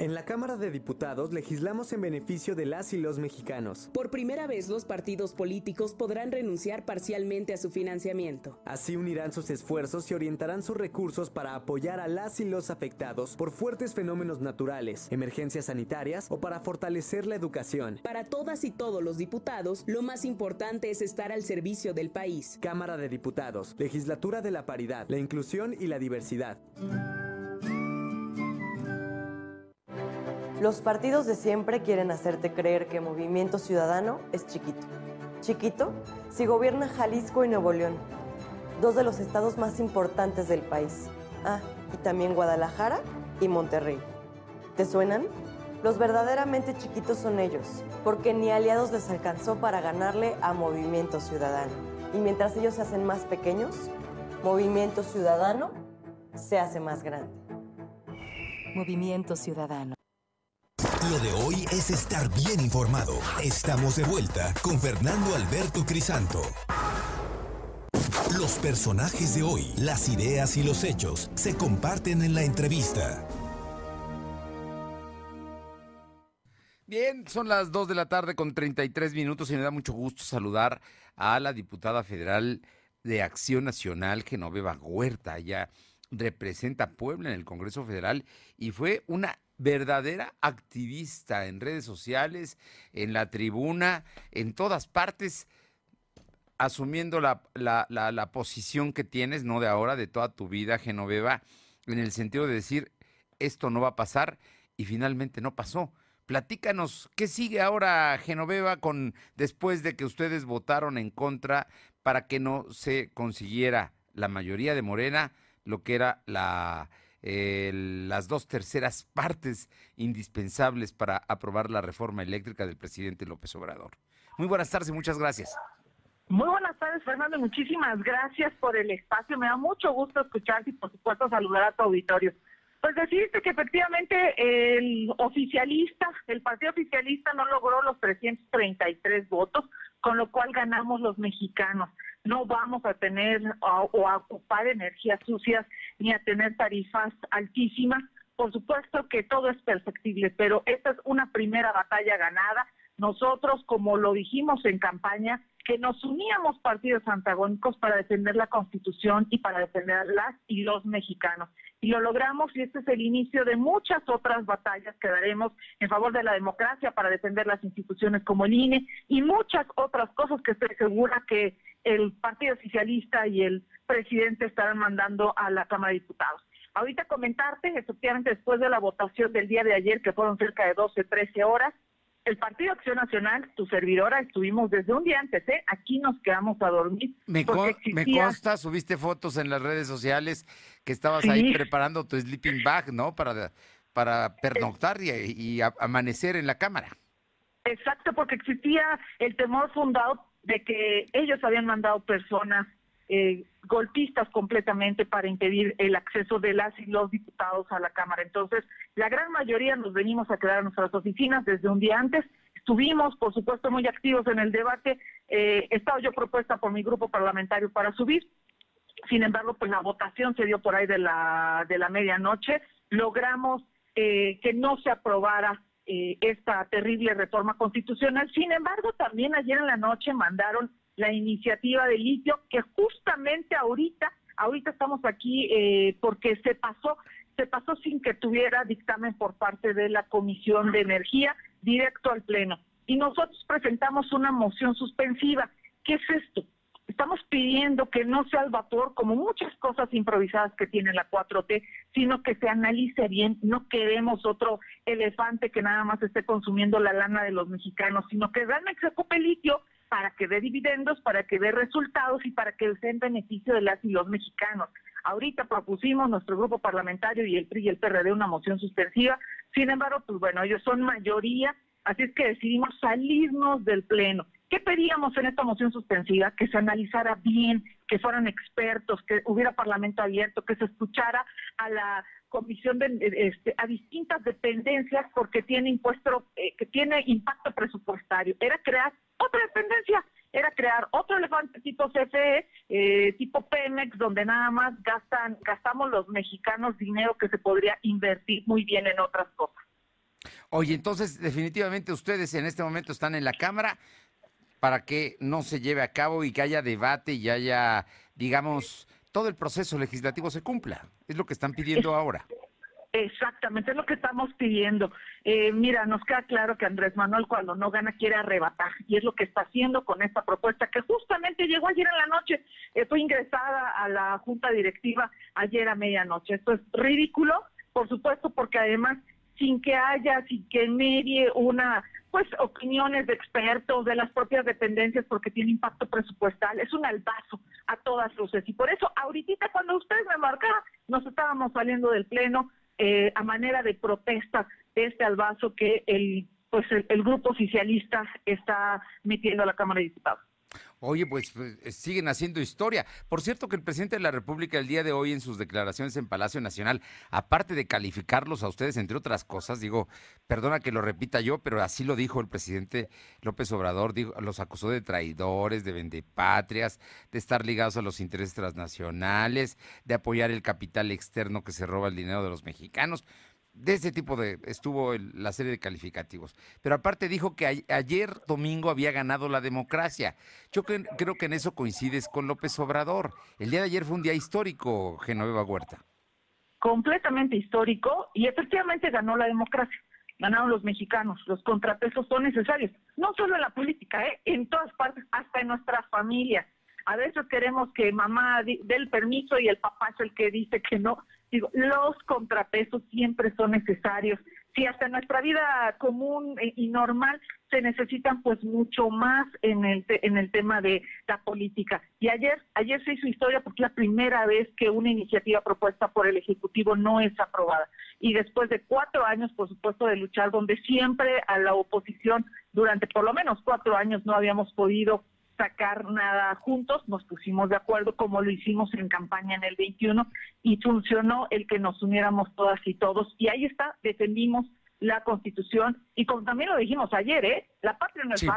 En la Cámara de Diputados legislamos en beneficio de las y los mexicanos. Por primera vez los partidos políticos podrán renunciar parcialmente a su financiamiento. Así unirán sus esfuerzos y orientarán sus recursos para apoyar a las y los afectados por fuertes fenómenos naturales, emergencias sanitarias o para fortalecer la educación. Para todas y todos los diputados, lo más importante es estar al servicio del país. Cámara de Diputados, Legislatura de la Paridad, la Inclusión y la Diversidad. Los partidos de siempre quieren hacerte creer que Movimiento Ciudadano es chiquito. Chiquito si gobierna Jalisco y Nuevo León, dos de los estados más importantes del país. Ah, y también Guadalajara y Monterrey. ¿Te suenan? Los verdaderamente chiquitos son ellos, porque ni aliados les alcanzó para ganarle a Movimiento Ciudadano. Y mientras ellos se hacen más pequeños, Movimiento Ciudadano se hace más grande. Movimiento Ciudadano. Lo de hoy es estar bien informado. Estamos de vuelta con Fernando Alberto Crisanto. Los personajes de hoy, las ideas y los hechos se comparten en la entrevista. Bien, son las 2 de la tarde con 33 minutos y me da mucho gusto saludar a la diputada federal de Acción Nacional, Genoveva Huerta. Ella representa Puebla en el Congreso Federal y fue una verdadera activista en redes sociales, en la tribuna, en todas partes, asumiendo la, la, la, posición que tienes, no de ahora, de toda tu vida, Genoveva, en el sentido de decir, esto no va a pasar y finalmente no pasó. Platícanos, ¿qué sigue ahora, Genoveva, con después de que ustedes votaron en contra para que no se consiguiera la mayoría de Morena, lo que era la, las dos terceras partes indispensables para aprobar la reforma eléctrica del presidente López Obrador. Muy buenas tardes y muchas gracias. Muy buenas tardes, Fernando. Muchísimas gracias por el espacio. Me da mucho gusto escucharte y, por supuesto, saludar a tu auditorio. Pues decirte que efectivamente el oficialista, el partido oficialista no logró los 333 votos, con lo cual ganamos los mexicanos. No vamos a tener o a ocupar energías sucias ni a tener tarifas altísimas. Por supuesto que todo es perfectible, pero esta es una primera batalla ganada. Nosotros, como lo dijimos en campaña, que nos uníamos partidos antagónicos para defender la Constitución y para defender las y los mexicanos. Y lo logramos y este es el inicio de muchas otras batallas que daremos en favor de la democracia para defender las instituciones como el INE y muchas otras cosas que estoy segura que el Partido Socialista y el presidente estarán mandando a la Cámara de Diputados. Ahorita comentarte, efectivamente, después de la votación del día de ayer, que fueron cerca de 12, 13 horas, el Partido Acción Nacional, tu servidora, estuvimos desde un día antes, ¿eh? Aquí nos quedamos a dormir. Me, consta, subiste fotos en las redes sociales que estabas ahí preparando tu sleeping bag, ¿no? Para, para pernoctar y, amanecer en la cámara. Exacto, porque existía el temor fundado de que ellos habían mandado personas eh, golpistas completamente para impedir el acceso de las y los diputados a la Cámara. Entonces, la gran mayoría nos venimos a quedar en nuestras oficinas desde un día antes. Estuvimos, por supuesto, muy activos en el debate. Eh, he estado yo propuesta por mi grupo parlamentario para subir. Sin embargo, pues la votación se dio por ahí de la, de la medianoche. Logramos eh, que no se aprobara eh, esta terrible reforma constitucional. Sin embargo, también ayer en la noche mandaron la iniciativa de litio, que justamente ahorita, ahorita estamos aquí eh, porque se pasó, se pasó sin que tuviera dictamen por parte de la Comisión de Energía directo al Pleno. Y nosotros presentamos una moción suspensiva. ¿Qué es esto? Estamos pidiendo que no sea el vapor, como muchas cosas improvisadas que tiene la 4T, sino que se analice bien. No queremos otro elefante que nada más esté consumiendo la lana de los mexicanos, sino que realmente se ocupe litio para que dé dividendos, para que dé resultados y para que sea en beneficio de las y los mexicanos. Ahorita propusimos nuestro grupo parlamentario y el PRI y el PRD una moción suspensiva, sin embargo, pues bueno, ellos son mayoría, así es que decidimos salirnos del Pleno. ¿Qué pedíamos en esta moción suspensiva? Que se analizara bien, que fueran expertos, que hubiera parlamento abierto, que se escuchara a la comisión de, este, a distintas dependencias porque tiene impuesto, eh, que tiene impacto presupuestario. Era crear otra dependencia, era crear otro elefante tipo CFE, eh, tipo Pemex, donde nada más gastan, gastamos los mexicanos dinero que se podría invertir muy bien en otras cosas. Oye, entonces definitivamente ustedes en este momento están en la Cámara para que no se lleve a cabo y que haya debate y haya, digamos, todo el proceso legislativo se cumpla. Es lo que están pidiendo ahora. Exactamente, es lo que estamos pidiendo. Eh, mira, nos queda claro que Andrés Manuel cuando no gana quiere arrebatar y es lo que está haciendo con esta propuesta que justamente llegó ayer en la noche, eh, fue ingresada a la junta directiva ayer a medianoche. Esto es ridículo, por supuesto, porque además sin que haya, sin que medie una, pues opiniones de expertos de las propias dependencias porque tiene impacto presupuestal, es un albazo a todas luces. Y por eso, ahorita cuando ustedes me marcaban, nos estábamos saliendo del pleno eh, a manera de protesta este albazo que el, pues el grupo oficialista está metiendo a la Cámara de Diputados. Oye, pues, pues eh, siguen haciendo historia. Por cierto que el presidente de la República el día de hoy en sus declaraciones en Palacio Nacional, aparte de calificarlos a ustedes, entre otras cosas, digo, perdona que lo repita yo, pero así lo dijo el presidente López Obrador, dijo, los acusó de traidores, de vendepatrias, de estar ligados a los intereses transnacionales, de apoyar el capital externo que se roba el dinero de los mexicanos de ese tipo de estuvo la serie de calificativos. Pero aparte dijo que ayer domingo había ganado la democracia. Yo creo que en eso coincides con López Obrador. El día de ayer fue un día histórico, Genoveva Huerta. Completamente histórico y efectivamente ganó la democracia. Ganaron los mexicanos. Los contrapesos son necesarios. No solo en la política, ¿eh? en todas partes, hasta en nuestras familias. A veces queremos que mamá dé el permiso y el papá es el que dice que no. Digo, los contrapesos siempre son necesarios. si hasta nuestra vida común y normal se necesitan pues mucho más en el en el tema de la política. Y ayer ayer se hizo historia porque es la primera vez que una iniciativa propuesta por el ejecutivo no es aprobada. Y después de cuatro años, por supuesto, de luchar, donde siempre a la oposición durante por lo menos cuatro años no habíamos podido sacar nada juntos, nos pusimos de acuerdo como lo hicimos en campaña en el 21 y funcionó el que nos uniéramos todas y todos. Y ahí está, defendimos la constitución y como también lo dijimos ayer, ¿eh? la patria no es sí.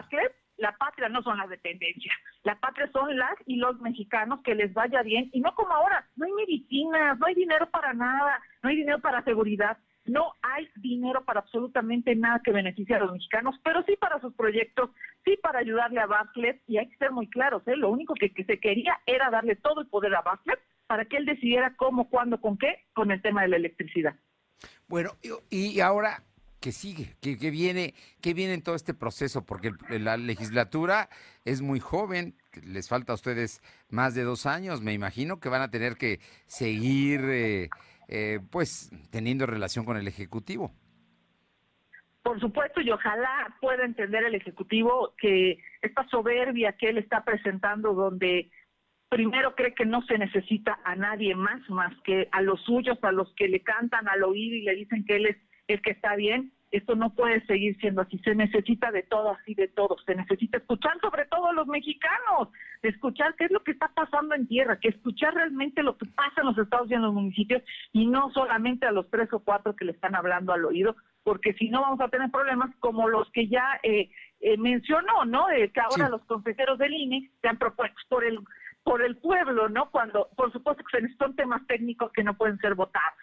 la patria no son las dependencias, la patria son las y los mexicanos que les vaya bien y no como ahora, no hay medicinas, no hay dinero para nada, no hay dinero para seguridad, no hay dinero para absolutamente nada que beneficie a los mexicanos, pero sí para sus proyectos, sí para ayudarle a Bartlett, y hay que ser muy claros, ¿eh? lo único que, se quería era darle todo el poder a Bartlett para que él decidiera cómo, cuándo, con qué, con el tema de la electricidad. Bueno, y ahora, ¿qué sigue? ¿Qué, qué viene, ¿Qué viene en todo este proceso? Porque la legislatura es muy joven, les falta a ustedes más de dos años, me imagino que van a tener que seguir... Eh, eh, pues teniendo relación con el Ejecutivo. Por supuesto, y ojalá pueda entender el Ejecutivo que esta soberbia que él está presentando, donde primero cree que no se necesita a nadie más, más que a los suyos, a los que le cantan al oído y le dicen que él es el que está bien, esto no puede seguir siendo así. Se necesita de todo, así de todo. Se necesita escuchar sobre todo a los mexicanos, escuchar qué es lo que está pasando en tierra, que escuchar realmente lo que pasa en los estados y en los municipios y no solamente a los tres o cuatro que le están hablando al oído, porque si no vamos a tener problemas como los que ya eh, eh, mencionó, ¿no? que ahora los consejeros del INE se han propuesto por el por el pueblo, ¿no? Cuando, por supuesto que son temas técnicos que no pueden ser votados.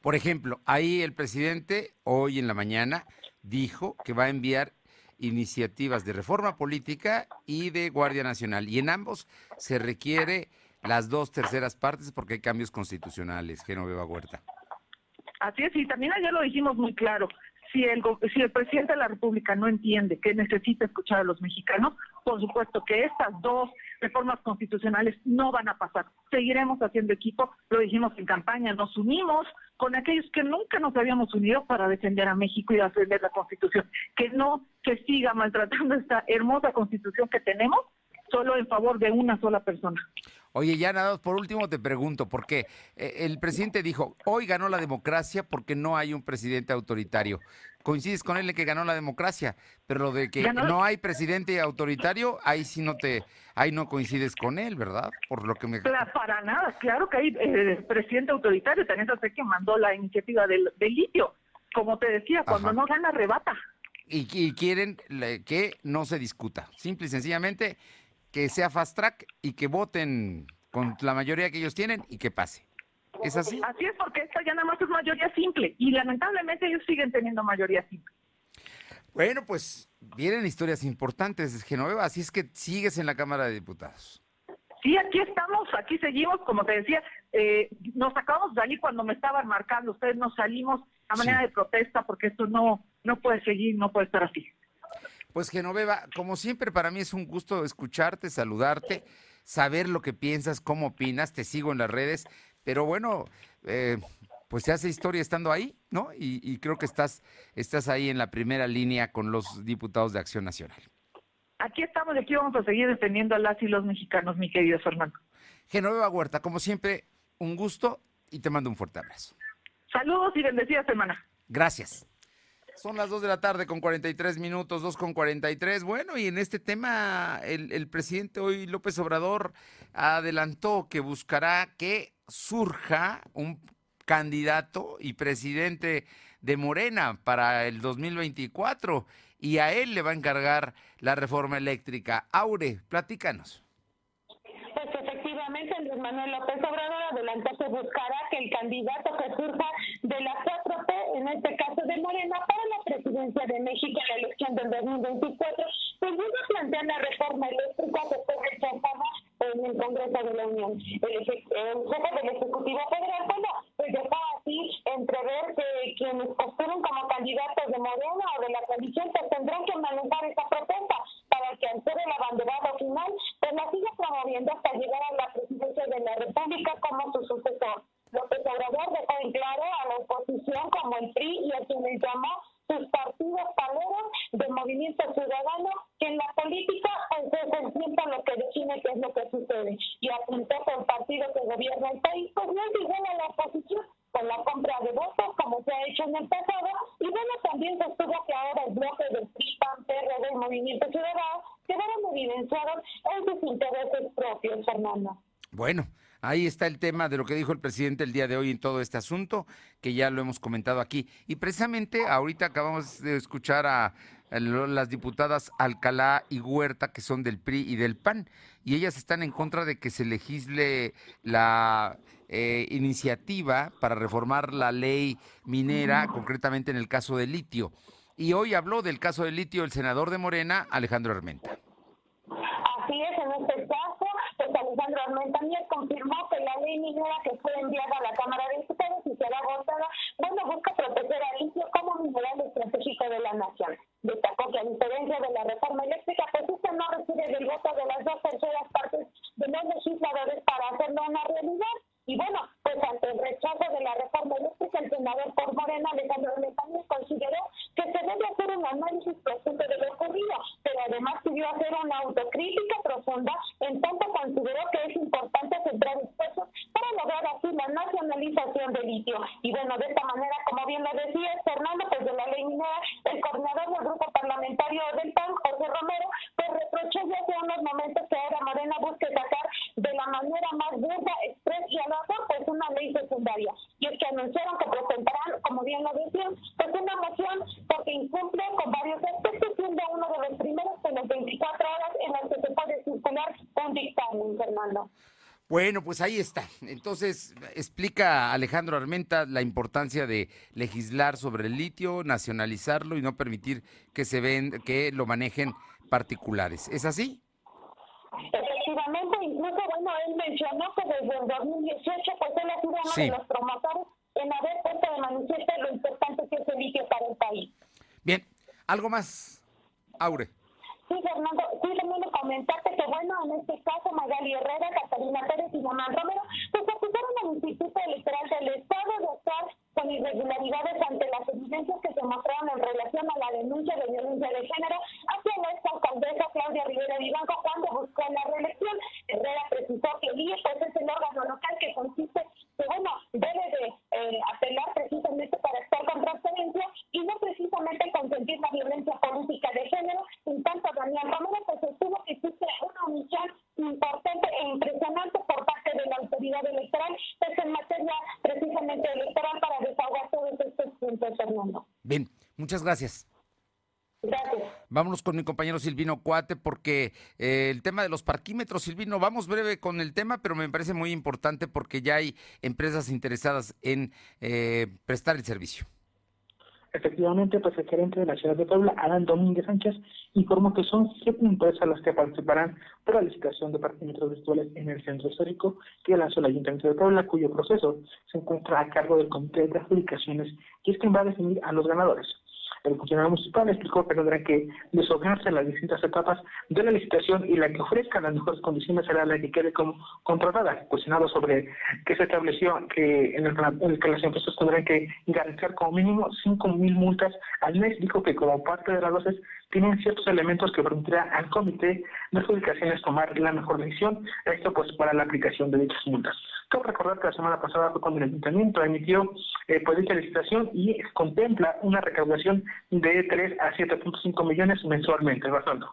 Por ejemplo, ahí el presidente hoy en la mañana dijo que va a enviar iniciativas de reforma política y de Guardia Nacional. Y en ambos se requiere las dos terceras partes porque hay cambios constitucionales, Genoveva Huerta. Así es, y también ayer lo dijimos muy claro si el, si el presidente de la República no entiende que necesita escuchar a los mexicanos, por supuesto que estas dos reformas constitucionales no van a pasar. Seguiremos haciendo equipo, lo dijimos en campaña, nos unimos con aquellos que nunca nos habíamos unido para defender a México y defender la Constitución. Que no se siga maltratando esta hermosa Constitución que tenemos solo en favor de una sola persona. Oye, ya nada, por último te pregunto, ¿por qué? Eh, el presidente dijo, hoy ganó la democracia porque no hay un presidente autoritario. Coincides con él en que ganó la democracia, pero lo de que no hay presidente autoritario, ahí sí no te, ahí no coincides con él, ¿verdad? Por lo que me... para nada, claro que hay eh, presidente autoritario, también sé que mandó la iniciativa del, litio. Como te decía, cuando no gana, arrebata. Y, y quieren que no se discuta. Simple y sencillamente que sea fast track y que voten con la mayoría que ellos tienen y que pase. ¿Es así? Así es, porque esta ya nada más es mayoría simple y lamentablemente ellos siguen teniendo mayoría simple. Bueno, pues vienen historias importantes, Genoveva, así es que sigues en la Cámara de Diputados. Sí, aquí estamos, aquí seguimos, como te decía, eh, nos acabamos de salir cuando me estaban marcando, ustedes nos salimos a manera de protesta porque esto no, no puede seguir, no puede estar así. Pues Genoveva, como siempre para mí es un gusto escucharte, saludarte, saber lo que piensas, cómo opinas, te sigo en las redes, pero bueno, eh, pues se hace historia estando ahí, ¿no? Y, creo que estás, estás ahí en la primera línea con los diputados de Acción Nacional. Aquí estamos y aquí vamos a seguir defendiendo a las y los mexicanos, mi querido Fernando. Genoveva Huerta, como siempre, un gusto y te mando un fuerte abrazo. Saludos y bendecida semana. Gracias. Son las 2 de la tarde con 43 minutos, 2 con 43. Bueno, y en este tema el, presidente hoy, López Obrador, adelantó que buscará que surja un candidato y presidente de Morena para el 2024 y a él le va a encargar la reforma eléctrica. Aure, platícanos. Efectivamente, Andrés Manuel López Obrador adelantó que buscará que el candidato que surja de la 4P, en este caso de Morena, para la presidencia de México en la elección del 2024, pues a plantear la reforma eléctrica que fue rechazada en el Congreso de la Unión. El, jefe del Ejecutivo Federal, bueno, pues dejó así entrever que quienes postulen como candidatos de Morena o de la coalición pues tendrán que manejar esta propuesta para que al ser el abanderado final, pues la siga promoviendo hasta llegar a la presidencia de la República como su sucesor. López Obrador dejó en claro a la oposición como el PRI y a quienes sus partidos paleros de movimiento ciudadano, que en la política entonces el tiempo lo que define qué es lo que sucede. Y apuntar por partido que gobierna el país, pues no es igual a la oposición con la compra de votos, como se ha hecho en el pasado, y bueno, también sostuvo que ahora el bloque del PRI, PAN, PRD, Movimiento Ciudadano, quedaron evidenciados en sus intereses propios, Fernando. Bueno, ahí está el tema de lo que dijo el presidente el día de hoy en todo este asunto, que ya lo hemos comentado aquí. Y precisamente ahorita acabamos de escuchar a las diputadas Alcalá y Huerta, que son del PRI y del PAN, y ellas están en contra de que se legisle la eh, iniciativa para reformar la ley minera, concretamente en el caso del litio. Y hoy habló del caso del litio el senador de Morena, Alejandro Armenta. Así es, en este caso, pues Confirmó que la ley minera que fue enviada a la Cámara de Diputados y será votada, bueno, busca proteger al litio como mineral estratégico de la nación. Destacó que a diferencia de la reforma eléctrica, pues esta no recibe del voto de las dos terceras partes de los legisladores para hacerlo una realidad. Y bueno, pues ante el rechazo de la reforma eléctrica, el senador por Morena, Alejandro también consideró que se debe hacer un análisis profundo de lo ocurrido, pero además pidió hacer una autocrítica profunda, en tanto consideró que es importante centrar esfuerzos para lograr así la nacionalización del litio. Y bueno, de esta manera, como bien lo decía Fernando, pues de la ley minera, el coordinador del grupo parlamentario del PAN, Jorge Romero, pues reprochó ya hace unos momentos que ahora Morena busque sacar de la manera más burda, expresa y a pues una ley secundaria. Y es que anunciaron que presentarán, como bien lo decían, pues una moción porque incumple con varios aspectos, siendo uno de los primeros de las 24 horas en las que se puede circular un dictamen, Fernando. Bueno, pues ahí está. Entonces, explica Alejandro Armenta la importancia de legislar sobre el litio, nacionalizarlo y no permitir que se ven, que lo manejen particulares. ¿Es así? Efectivamente, incluso, bueno, él mencionó que desde el 2018, pues él ha sido uno de los promotores en haber puesto de manifiesto lo importante que es el litio para el país. Bien, ¿algo más, Aure? Sí, Fernando, sí, Fernando, comentarte que, bueno, en este caso, Magali Herrera, Catalina Pérez y Mamá Romero, pues acusaron al Instituto Electoral del Estado de estar con irregularidades ante las evidencias que se mostraron en relación a la denuncia de violencia de género hacia la ex alcaldesa Claudia Rivera Vivanco cuando buscó la reelección. Herrera precisó que el IE pues, es el órgano local que consiste, que bueno, debe de eh, apelar muchas gracias. Gracias. Vámonos con mi compañero Silvino Cuate, porque eh, el tema de los parquímetros, Silvino, vamos breve con el tema, pero me parece muy importante porque ya hay empresas interesadas en eh, prestar el servicio. Efectivamente, pues el gerente de la ciudad de Puebla, Adán Domínguez Sánchez, informó que son siete empresas las que participarán por la licitación de parquímetros virtuales en el centro histórico que lanzó el Ayuntamiento de Puebla, cuyo proceso se encuentra a cargo del Comité de Adjudicaciones, y es quien va a definir a los ganadores. El funcionario municipal explicó que tendrá que deshojarse las distintas etapas de la licitación y la que ofrezca las mejores condiciones será la que quede como contratada. Cuestionado sobre que se estableció que en el, que las empresas tendrán que garantizar como mínimo 5.000 multas al mes, dijo que como parte de las dosis tienen ciertos elementos que permitirán al comité de adjudicaciones tomar la mejor decisión, esto pues para la aplicación de dichas multas. Quiero recordar que la semana pasada fue cuando el ayuntamiento emitió eh, pues dicha licitación y contempla una recaudación de 3 a 7.5 millones mensualmente, bastante.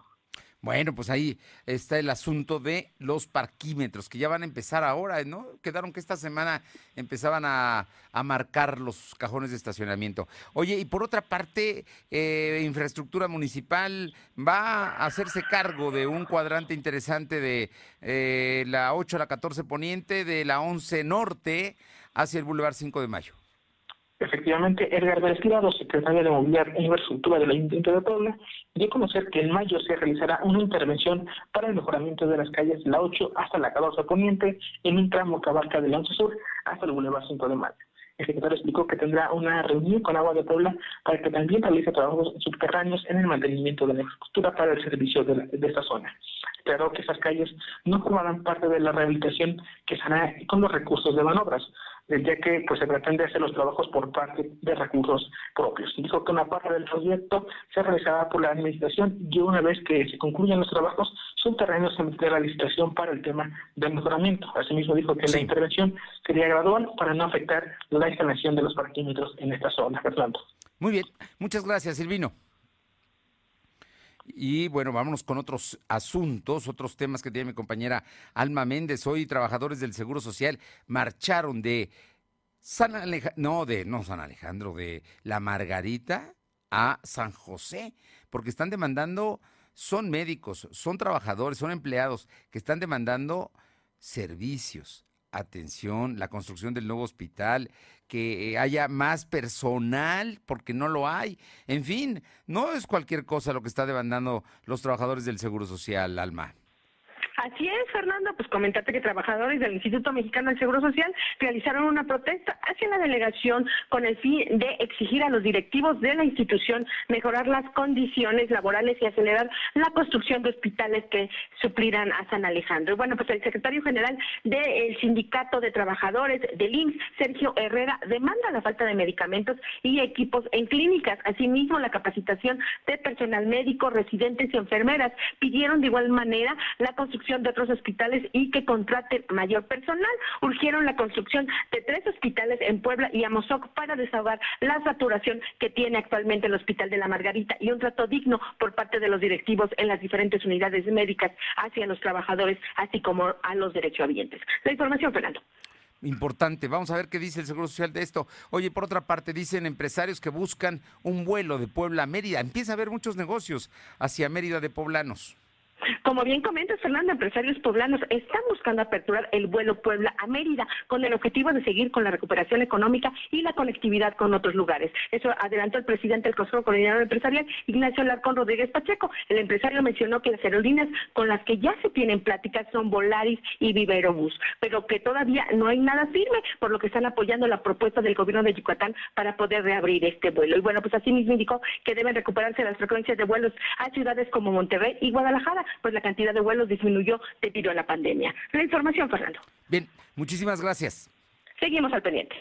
Bueno, pues ahí está el asunto de los parquímetros, que ya van a empezar ahora, ¿no? Quedaron que esta semana empezaban a, marcar los cajones de estacionamiento. Oye, y por otra parte, eh, Infraestructura Municipal va a hacerse cargo de un cuadrante interesante de eh, la 8 a la 14 Poniente, de la 11 Norte, hacia el Boulevard 5 de Mayo. Efectivamente, Edgar Vélez secretario de Movilidad e Infraestructura del Ayuntamiento de Puebla, dio a conocer que en mayo se realizará una intervención para el mejoramiento de las calles de la 8 hasta la 14 Poniente en un tramo que abarca del 11 Sur hasta el Boulevard 5 de Mayo. El secretario explicó que tendrá una reunión con Agua de Puebla para que también realice trabajos subterráneos en el mantenimiento de la infraestructura para el servicio de, de esta zona. Esperó que esas calles no formarán parte de la rehabilitación que se hará con los recursos de manobras. Ya que pues se pretende hacer los trabajos por parte de recursos propios. Dijo que una parte del proyecto se realizará por la administración y una vez que se concluyan los trabajos, subterráneos se meterá la licitación para el tema del mejoramiento. Asimismo dijo que la intervención sería gradual para no afectar la instalación de los parquímetros en esta zona. Fernando. Muy bien, muchas gracias, Silvino. Y bueno, vámonos con otros asuntos, otros temas que tiene mi compañera Alma Méndez. Hoy trabajadores del Seguro Social marcharon de San Alejandro, no de no San Alejandro, de La Margarita a San José, porque están demandando, son médicos, son trabajadores, son empleados que están demandando servicios, atención, la construcción del nuevo hospital, que haya más personal, porque no lo hay. En fin, no es cualquier cosa lo que está demandando los trabajadores del Seguro Social, Alma. Así es, Fernando, pues comentarte que trabajadores del Instituto Mexicano del Seguro Social realizaron una protesta hacia la delegación con el fin de exigir a los directivos de la institución mejorar las condiciones laborales y acelerar la construcción de hospitales que suplirán a San Alejandro. Y bueno, pues el secretario general del Sindicato de Trabajadores del IMSS, Sergio Herrera, demanda la falta de medicamentos y equipos en clínicas, asimismo la capacitación de personal médico, residentes y enfermeras. Pidieron de igual manera la construcción de otros hospitales y que contraten mayor personal. Urgieron la construcción de tres hospitales en Puebla y Amozoc para desahogar la saturación que tiene actualmente el Hospital de la Margarita y un trato digno por parte de los directivos en las diferentes unidades médicas hacia los trabajadores, así como a los derechohabientes. La información, Fernando importante. Vamos a ver qué dice el Seguro Social de esto. Oye, por otra parte, dicen empresarios que buscan un vuelo de Puebla a Mérida. Empieza a haber muchos negocios hacia Mérida de poblanos. Como bien comenta Fernando, empresarios poblanos están buscando aperturar el vuelo Puebla a Mérida con el objetivo de seguir con la recuperación económica y la conectividad con otros lugares. Eso adelantó el presidente del Consejo Coordinador Empresarial, Ignacio Larcón Rodríguez Pacheco. El empresario mencionó que las aerolíneas con las que ya se tienen pláticas son Volaris y Viverobus, pero que todavía no hay nada firme, por lo que están apoyando la propuesta del gobierno de Yucatán para poder reabrir este vuelo. Y bueno, pues así mismo indicó que deben recuperarse las frecuencias de vuelos a ciudades como Monterrey y Guadalajara, pues la cantidad de vuelos disminuyó debido a la pandemia. La información, Fernando. Bien, muchísimas gracias. Seguimos al pendiente.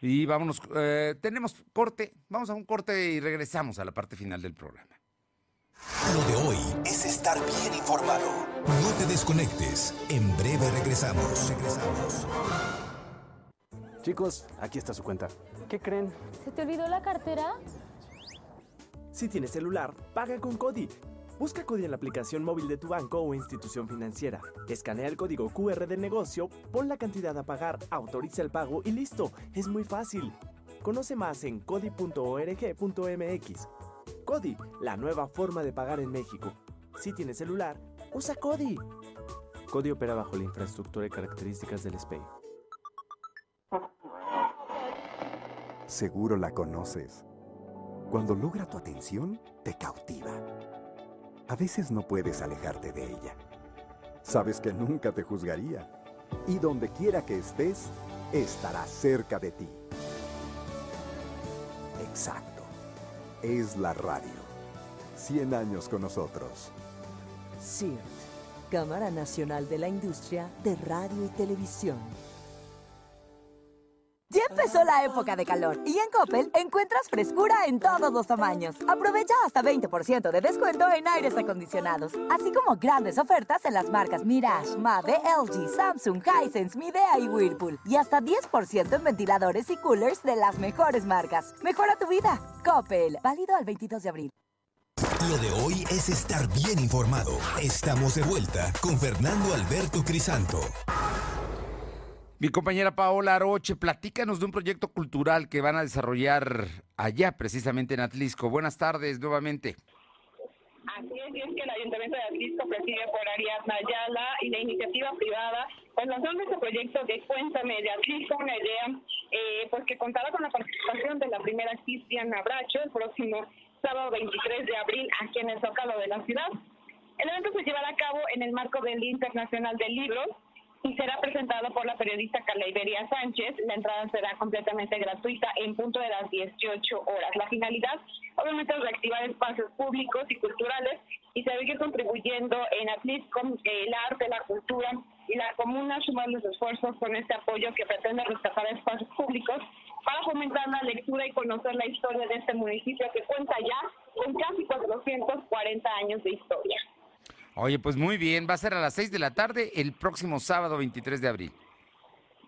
Y vámonos, eh, tenemos corte, vamos a un corte y regresamos a la parte final del programa. Lo de hoy es estar bien informado. No te desconectes. En breve regresamos. Regresamos. Chicos, aquí está su cuenta. ¿Qué creen? ¿Se te olvidó la cartera? Si tienes celular, paga con Cody. Busca Cody en la aplicación móvil de tu banco o institución financiera. Escanea el código QR del negocio, pon la cantidad a pagar, autoriza el pago y listo. Es muy fácil. Conoce más en cody.org.mx. Cody, la nueva forma de pagar en México. Si tienes celular, usa Cody. Cody opera bajo la infraestructura y características del SPEI. Seguro la conoces. Cuando logra tu atención, te cautiva a veces no puedes alejarte de ella. Sabes que nunca te juzgaría y donde quiera que estés, estará cerca de ti. Exacto. Es la radio. 100 años con nosotros. CIRT, Cámara Nacional de la Industria de Radio y Televisión. Empezó la época de calor y en Coppel encuentras frescura en todos los tamaños. Aprovecha hasta 20% de descuento en aires acondicionados, así como grandes ofertas en las marcas Mirage, Mave, LG, Samsung, Hisense, Midea y Whirlpool. Y hasta 10% en ventiladores y coolers de las mejores marcas. Mejora tu vida. Coppel. Válido al 22 de abril. Lo de hoy es estar bien informado. Estamos de vuelta con Fernando Alberto Crisanto. Mi compañera Paola Aroche, platícanos de un proyecto cultural que van a desarrollar allá, precisamente en Atlisco. Buenas tardes nuevamente. Así es, y es que el Ayuntamiento de Atlisco preside por Ariadna Ayala y la iniciativa privada pues lanzaron este proyecto de Cuéntame de Atlisco, una idea eh, pues que contaba con la participación de la primera Cristiana Bracho el próximo sábado 23 de abril aquí en el Zócalo de la ciudad. El evento se llevará a cabo en el marco del Internacional del Libro y será presentado por la periodista Carla Iberia Sánchez. La entrada será completamente gratuita en punto de las 18 horas. La finalidad, obviamente, es reactivar espacios públicos y culturales y seguir contribuyendo en Atlisco el arte, la cultura y la comuna sumar los esfuerzos con este apoyo que pretende rescatar espacios públicos para fomentar la lectura y conocer la historia de este municipio que cuenta ya con casi 440 años de historia. Oye, pues muy bien, va a ser a las 6 de la tarde el próximo sábado 23 de abril.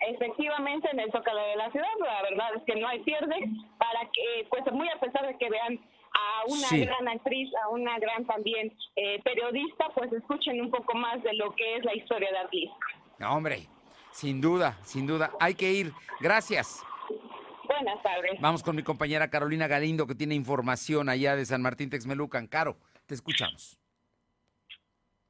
Efectivamente, en el Zócalo de la ciudad, la verdad es que no hay pierde para que, pues muy a pesar de que vean a una gran actriz, a una gran también eh, periodista, pues escuchen un poco más de lo que es la historia de. No, hombre, sin duda, sin duda, hay que ir. Gracias. Buenas tardes. Vamos con mi compañera Carolina Galindo, que tiene información allá de San Martín Texmelucan. Caro, te escuchamos.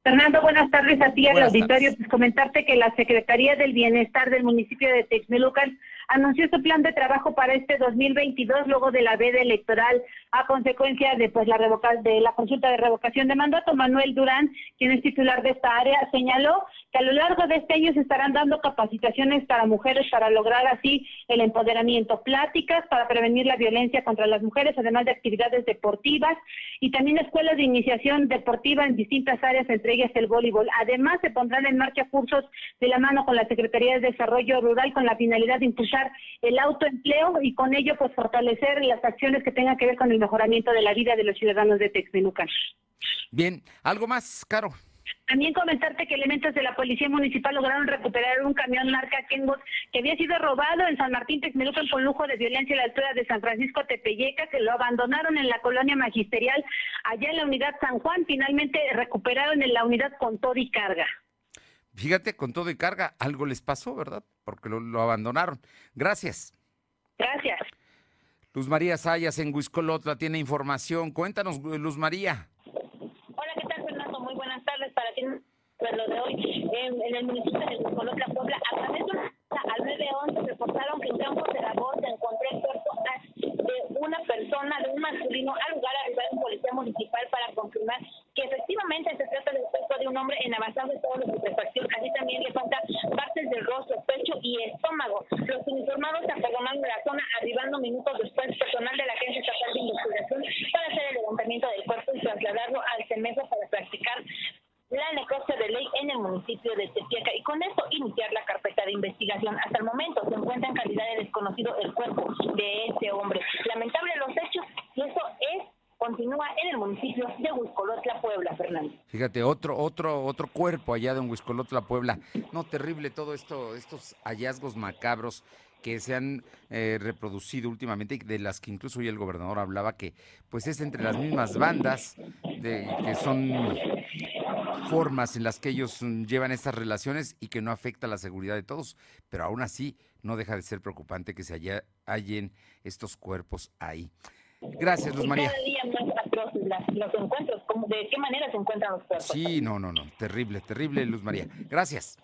Fernando, buenas tardes a ti al auditorio. Pues comentarte que la Secretaría del Bienestar del municipio de Texmelucan anunció su plan de trabajo para este 2022 luego de la veda electoral a consecuencia de pues la revoca de la consulta de revocación de mandato. Manuel Durán, quien es titular de esta área, señaló que a lo largo de este año se estarán dando capacitaciones para mujeres para lograr así el empoderamiento, pláticas para prevenir la violencia contra las mujeres, además de actividades deportivas y también escuelas de iniciación deportiva en distintas áreas, entre ellas el voleibol. Además, se pondrán en marcha cursos de la mano con la Secretaría de Desarrollo Rural con la finalidad de impulsar el autoempleo y con ello pues fortalecer las acciones que tengan que ver con el mejoramiento de la vida de los ciudadanos de Texmelucan. Bien, ¿algo más, Caro? También comentarte que elementos de la Policía Municipal lograron recuperar un camión marca Kenwood que había sido robado en San Martín Texmelucan con lujo de violencia a la altura de San Francisco Tepeyeca, que lo abandonaron en la colonia magisterial allá en la unidad San Juan. Finalmente recuperaron en la unidad con todo y carga. Fíjate, con todo y carga, algo les pasó, ¿verdad? Porque lo, abandonaron. Gracias. Gracias. Luz María Sayas en Huiscolotla tiene información. Cuéntanos, Luz María. Hola, ¿qué tal, Fernando? Muy para ti. Lo de hoy, en, el municipio de Huiscolotla, Puebla, a través de al 911 reportaron que en Campos de la Voz se encontró el cuerpo de una persona, de un masculino, al lugar arriba de un policía municipal para confirmar que efectivamente se trata del cuerpo de un hombre en avanzado estado de putrefacción. Así también le faltan partes del rostro, pecho y estómago. Los uniformados de la zona, arribando minutos después personal de la Agencia Estatal de Investigación para hacer el levantamiento del Fíjate, otro, otro, otro cuerpo allá de Huiscolotla, Puebla. No, terrible todo esto, estos hallazgos macabros que se han eh, reproducido últimamente y de las que incluso hoy el gobernador hablaba que pues es entre las mismas bandas de, que son formas en las que ellos mm, llevan estas relaciones y que no afecta la seguridad de todos, pero aún así no deja de ser preocupante que se hallen estos cuerpos ahí. Gracias, Luz María. Cada día más los encuentros, ¿de qué manera se encuentran los cuerpos? Sí, no, no, no, terrible, terrible, Luz María. Gracias.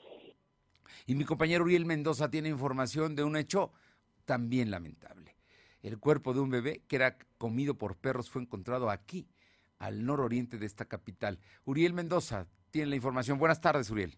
Y mi compañero Uriel Mendoza tiene información de un hecho también lamentable. El cuerpo de un bebé que era comido por perros fue encontrado aquí, al nororiente de esta capital. Uriel Mendoza tiene la información. Buenas tardes, Uriel.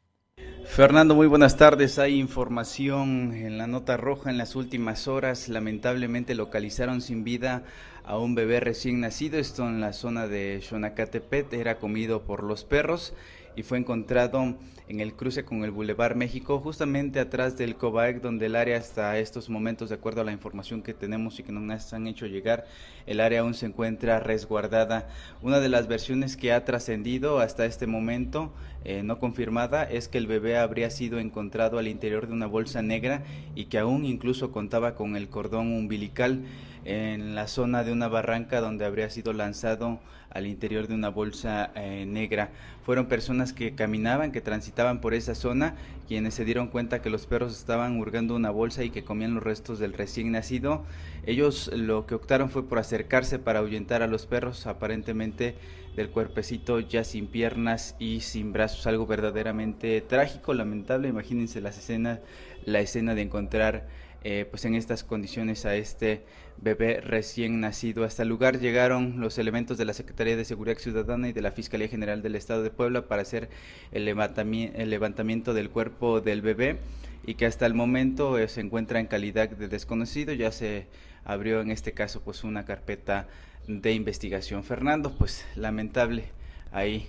Fernando, muy buenas tardes. Hay información en la nota roja en las últimas horas. Lamentablemente localizaron sin vida a un bebé recién nacido. Esto en la zona de Xonacatepet. Era comido por los perros y fue encontrado en el cruce con el Boulevard México, justamente atrás del COBAEC, donde el área hasta estos momentos, de acuerdo a la información que tenemos y que nos han hecho llegar, el área aún se encuentra resguardada. Una de las versiones que ha trascendido hasta este momento, eh, no confirmada, es que el bebé habría sido encontrado al interior de una bolsa negra y que aún incluso contaba con el cordón umbilical en la zona de una barranca donde habría sido lanzado al interior de una bolsa eh, negra. Fueron personas que caminaban, que transitaban por esa zona, quienes se dieron cuenta que los perros estaban hurgando una bolsa y que comían los restos del recién nacido. Ellos lo que optaron fue por acercarse para ahuyentar a los perros, aparentemente del cuerpecito ya sin piernas y sin brazos, algo verdaderamente trágico, lamentable. Imagínense las escenas, la escena de encontrar eh, pues en estas condiciones a este bebé recién nacido. Hasta el lugar llegaron los elementos de la Secretaría de Seguridad Ciudadana y de la Fiscalía General del Estado de Puebla para hacer el levantamiento, el levantamiento del cuerpo del bebé y que hasta el momento eh, se encuentra en calidad de desconocido. Ya se abrió en este caso pues una carpeta de investigación. Fernando, pues lamentable ahí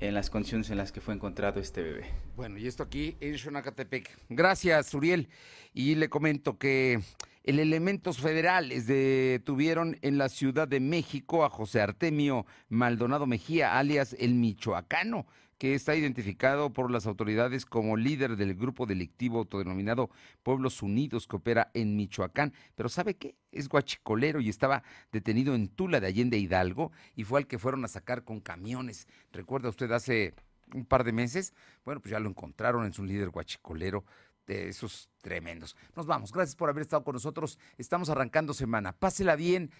en las condiciones en las que fue encontrado este bebé. Bueno, y esto aquí en Xonacatepec. Gracias, Uriel. Y le comento que el elementos federales detuvieron en la Ciudad de México a José Artemio Maldonado Mejía, alias el Michoacano, que está identificado por las autoridades como líder del grupo delictivo autodenominado Pueblos Unidos que opera en Michoacán. Pero ¿sabe qué? Es guachicolero y estaba detenido en Tula de Allende Hidalgo y fue al que fueron a sacar con camiones. ¿Recuerda usted hace un par de meses? Bueno, pues ya lo encontraron en su líder guachicolero de esos tremendos. Nos vamos. Gracias por haber estado con nosotros. Estamos arrancando semana. Pásela bien.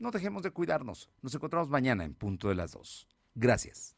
No dejemos de cuidarnos. Nos encontramos mañana en punto de las dos. Gracias.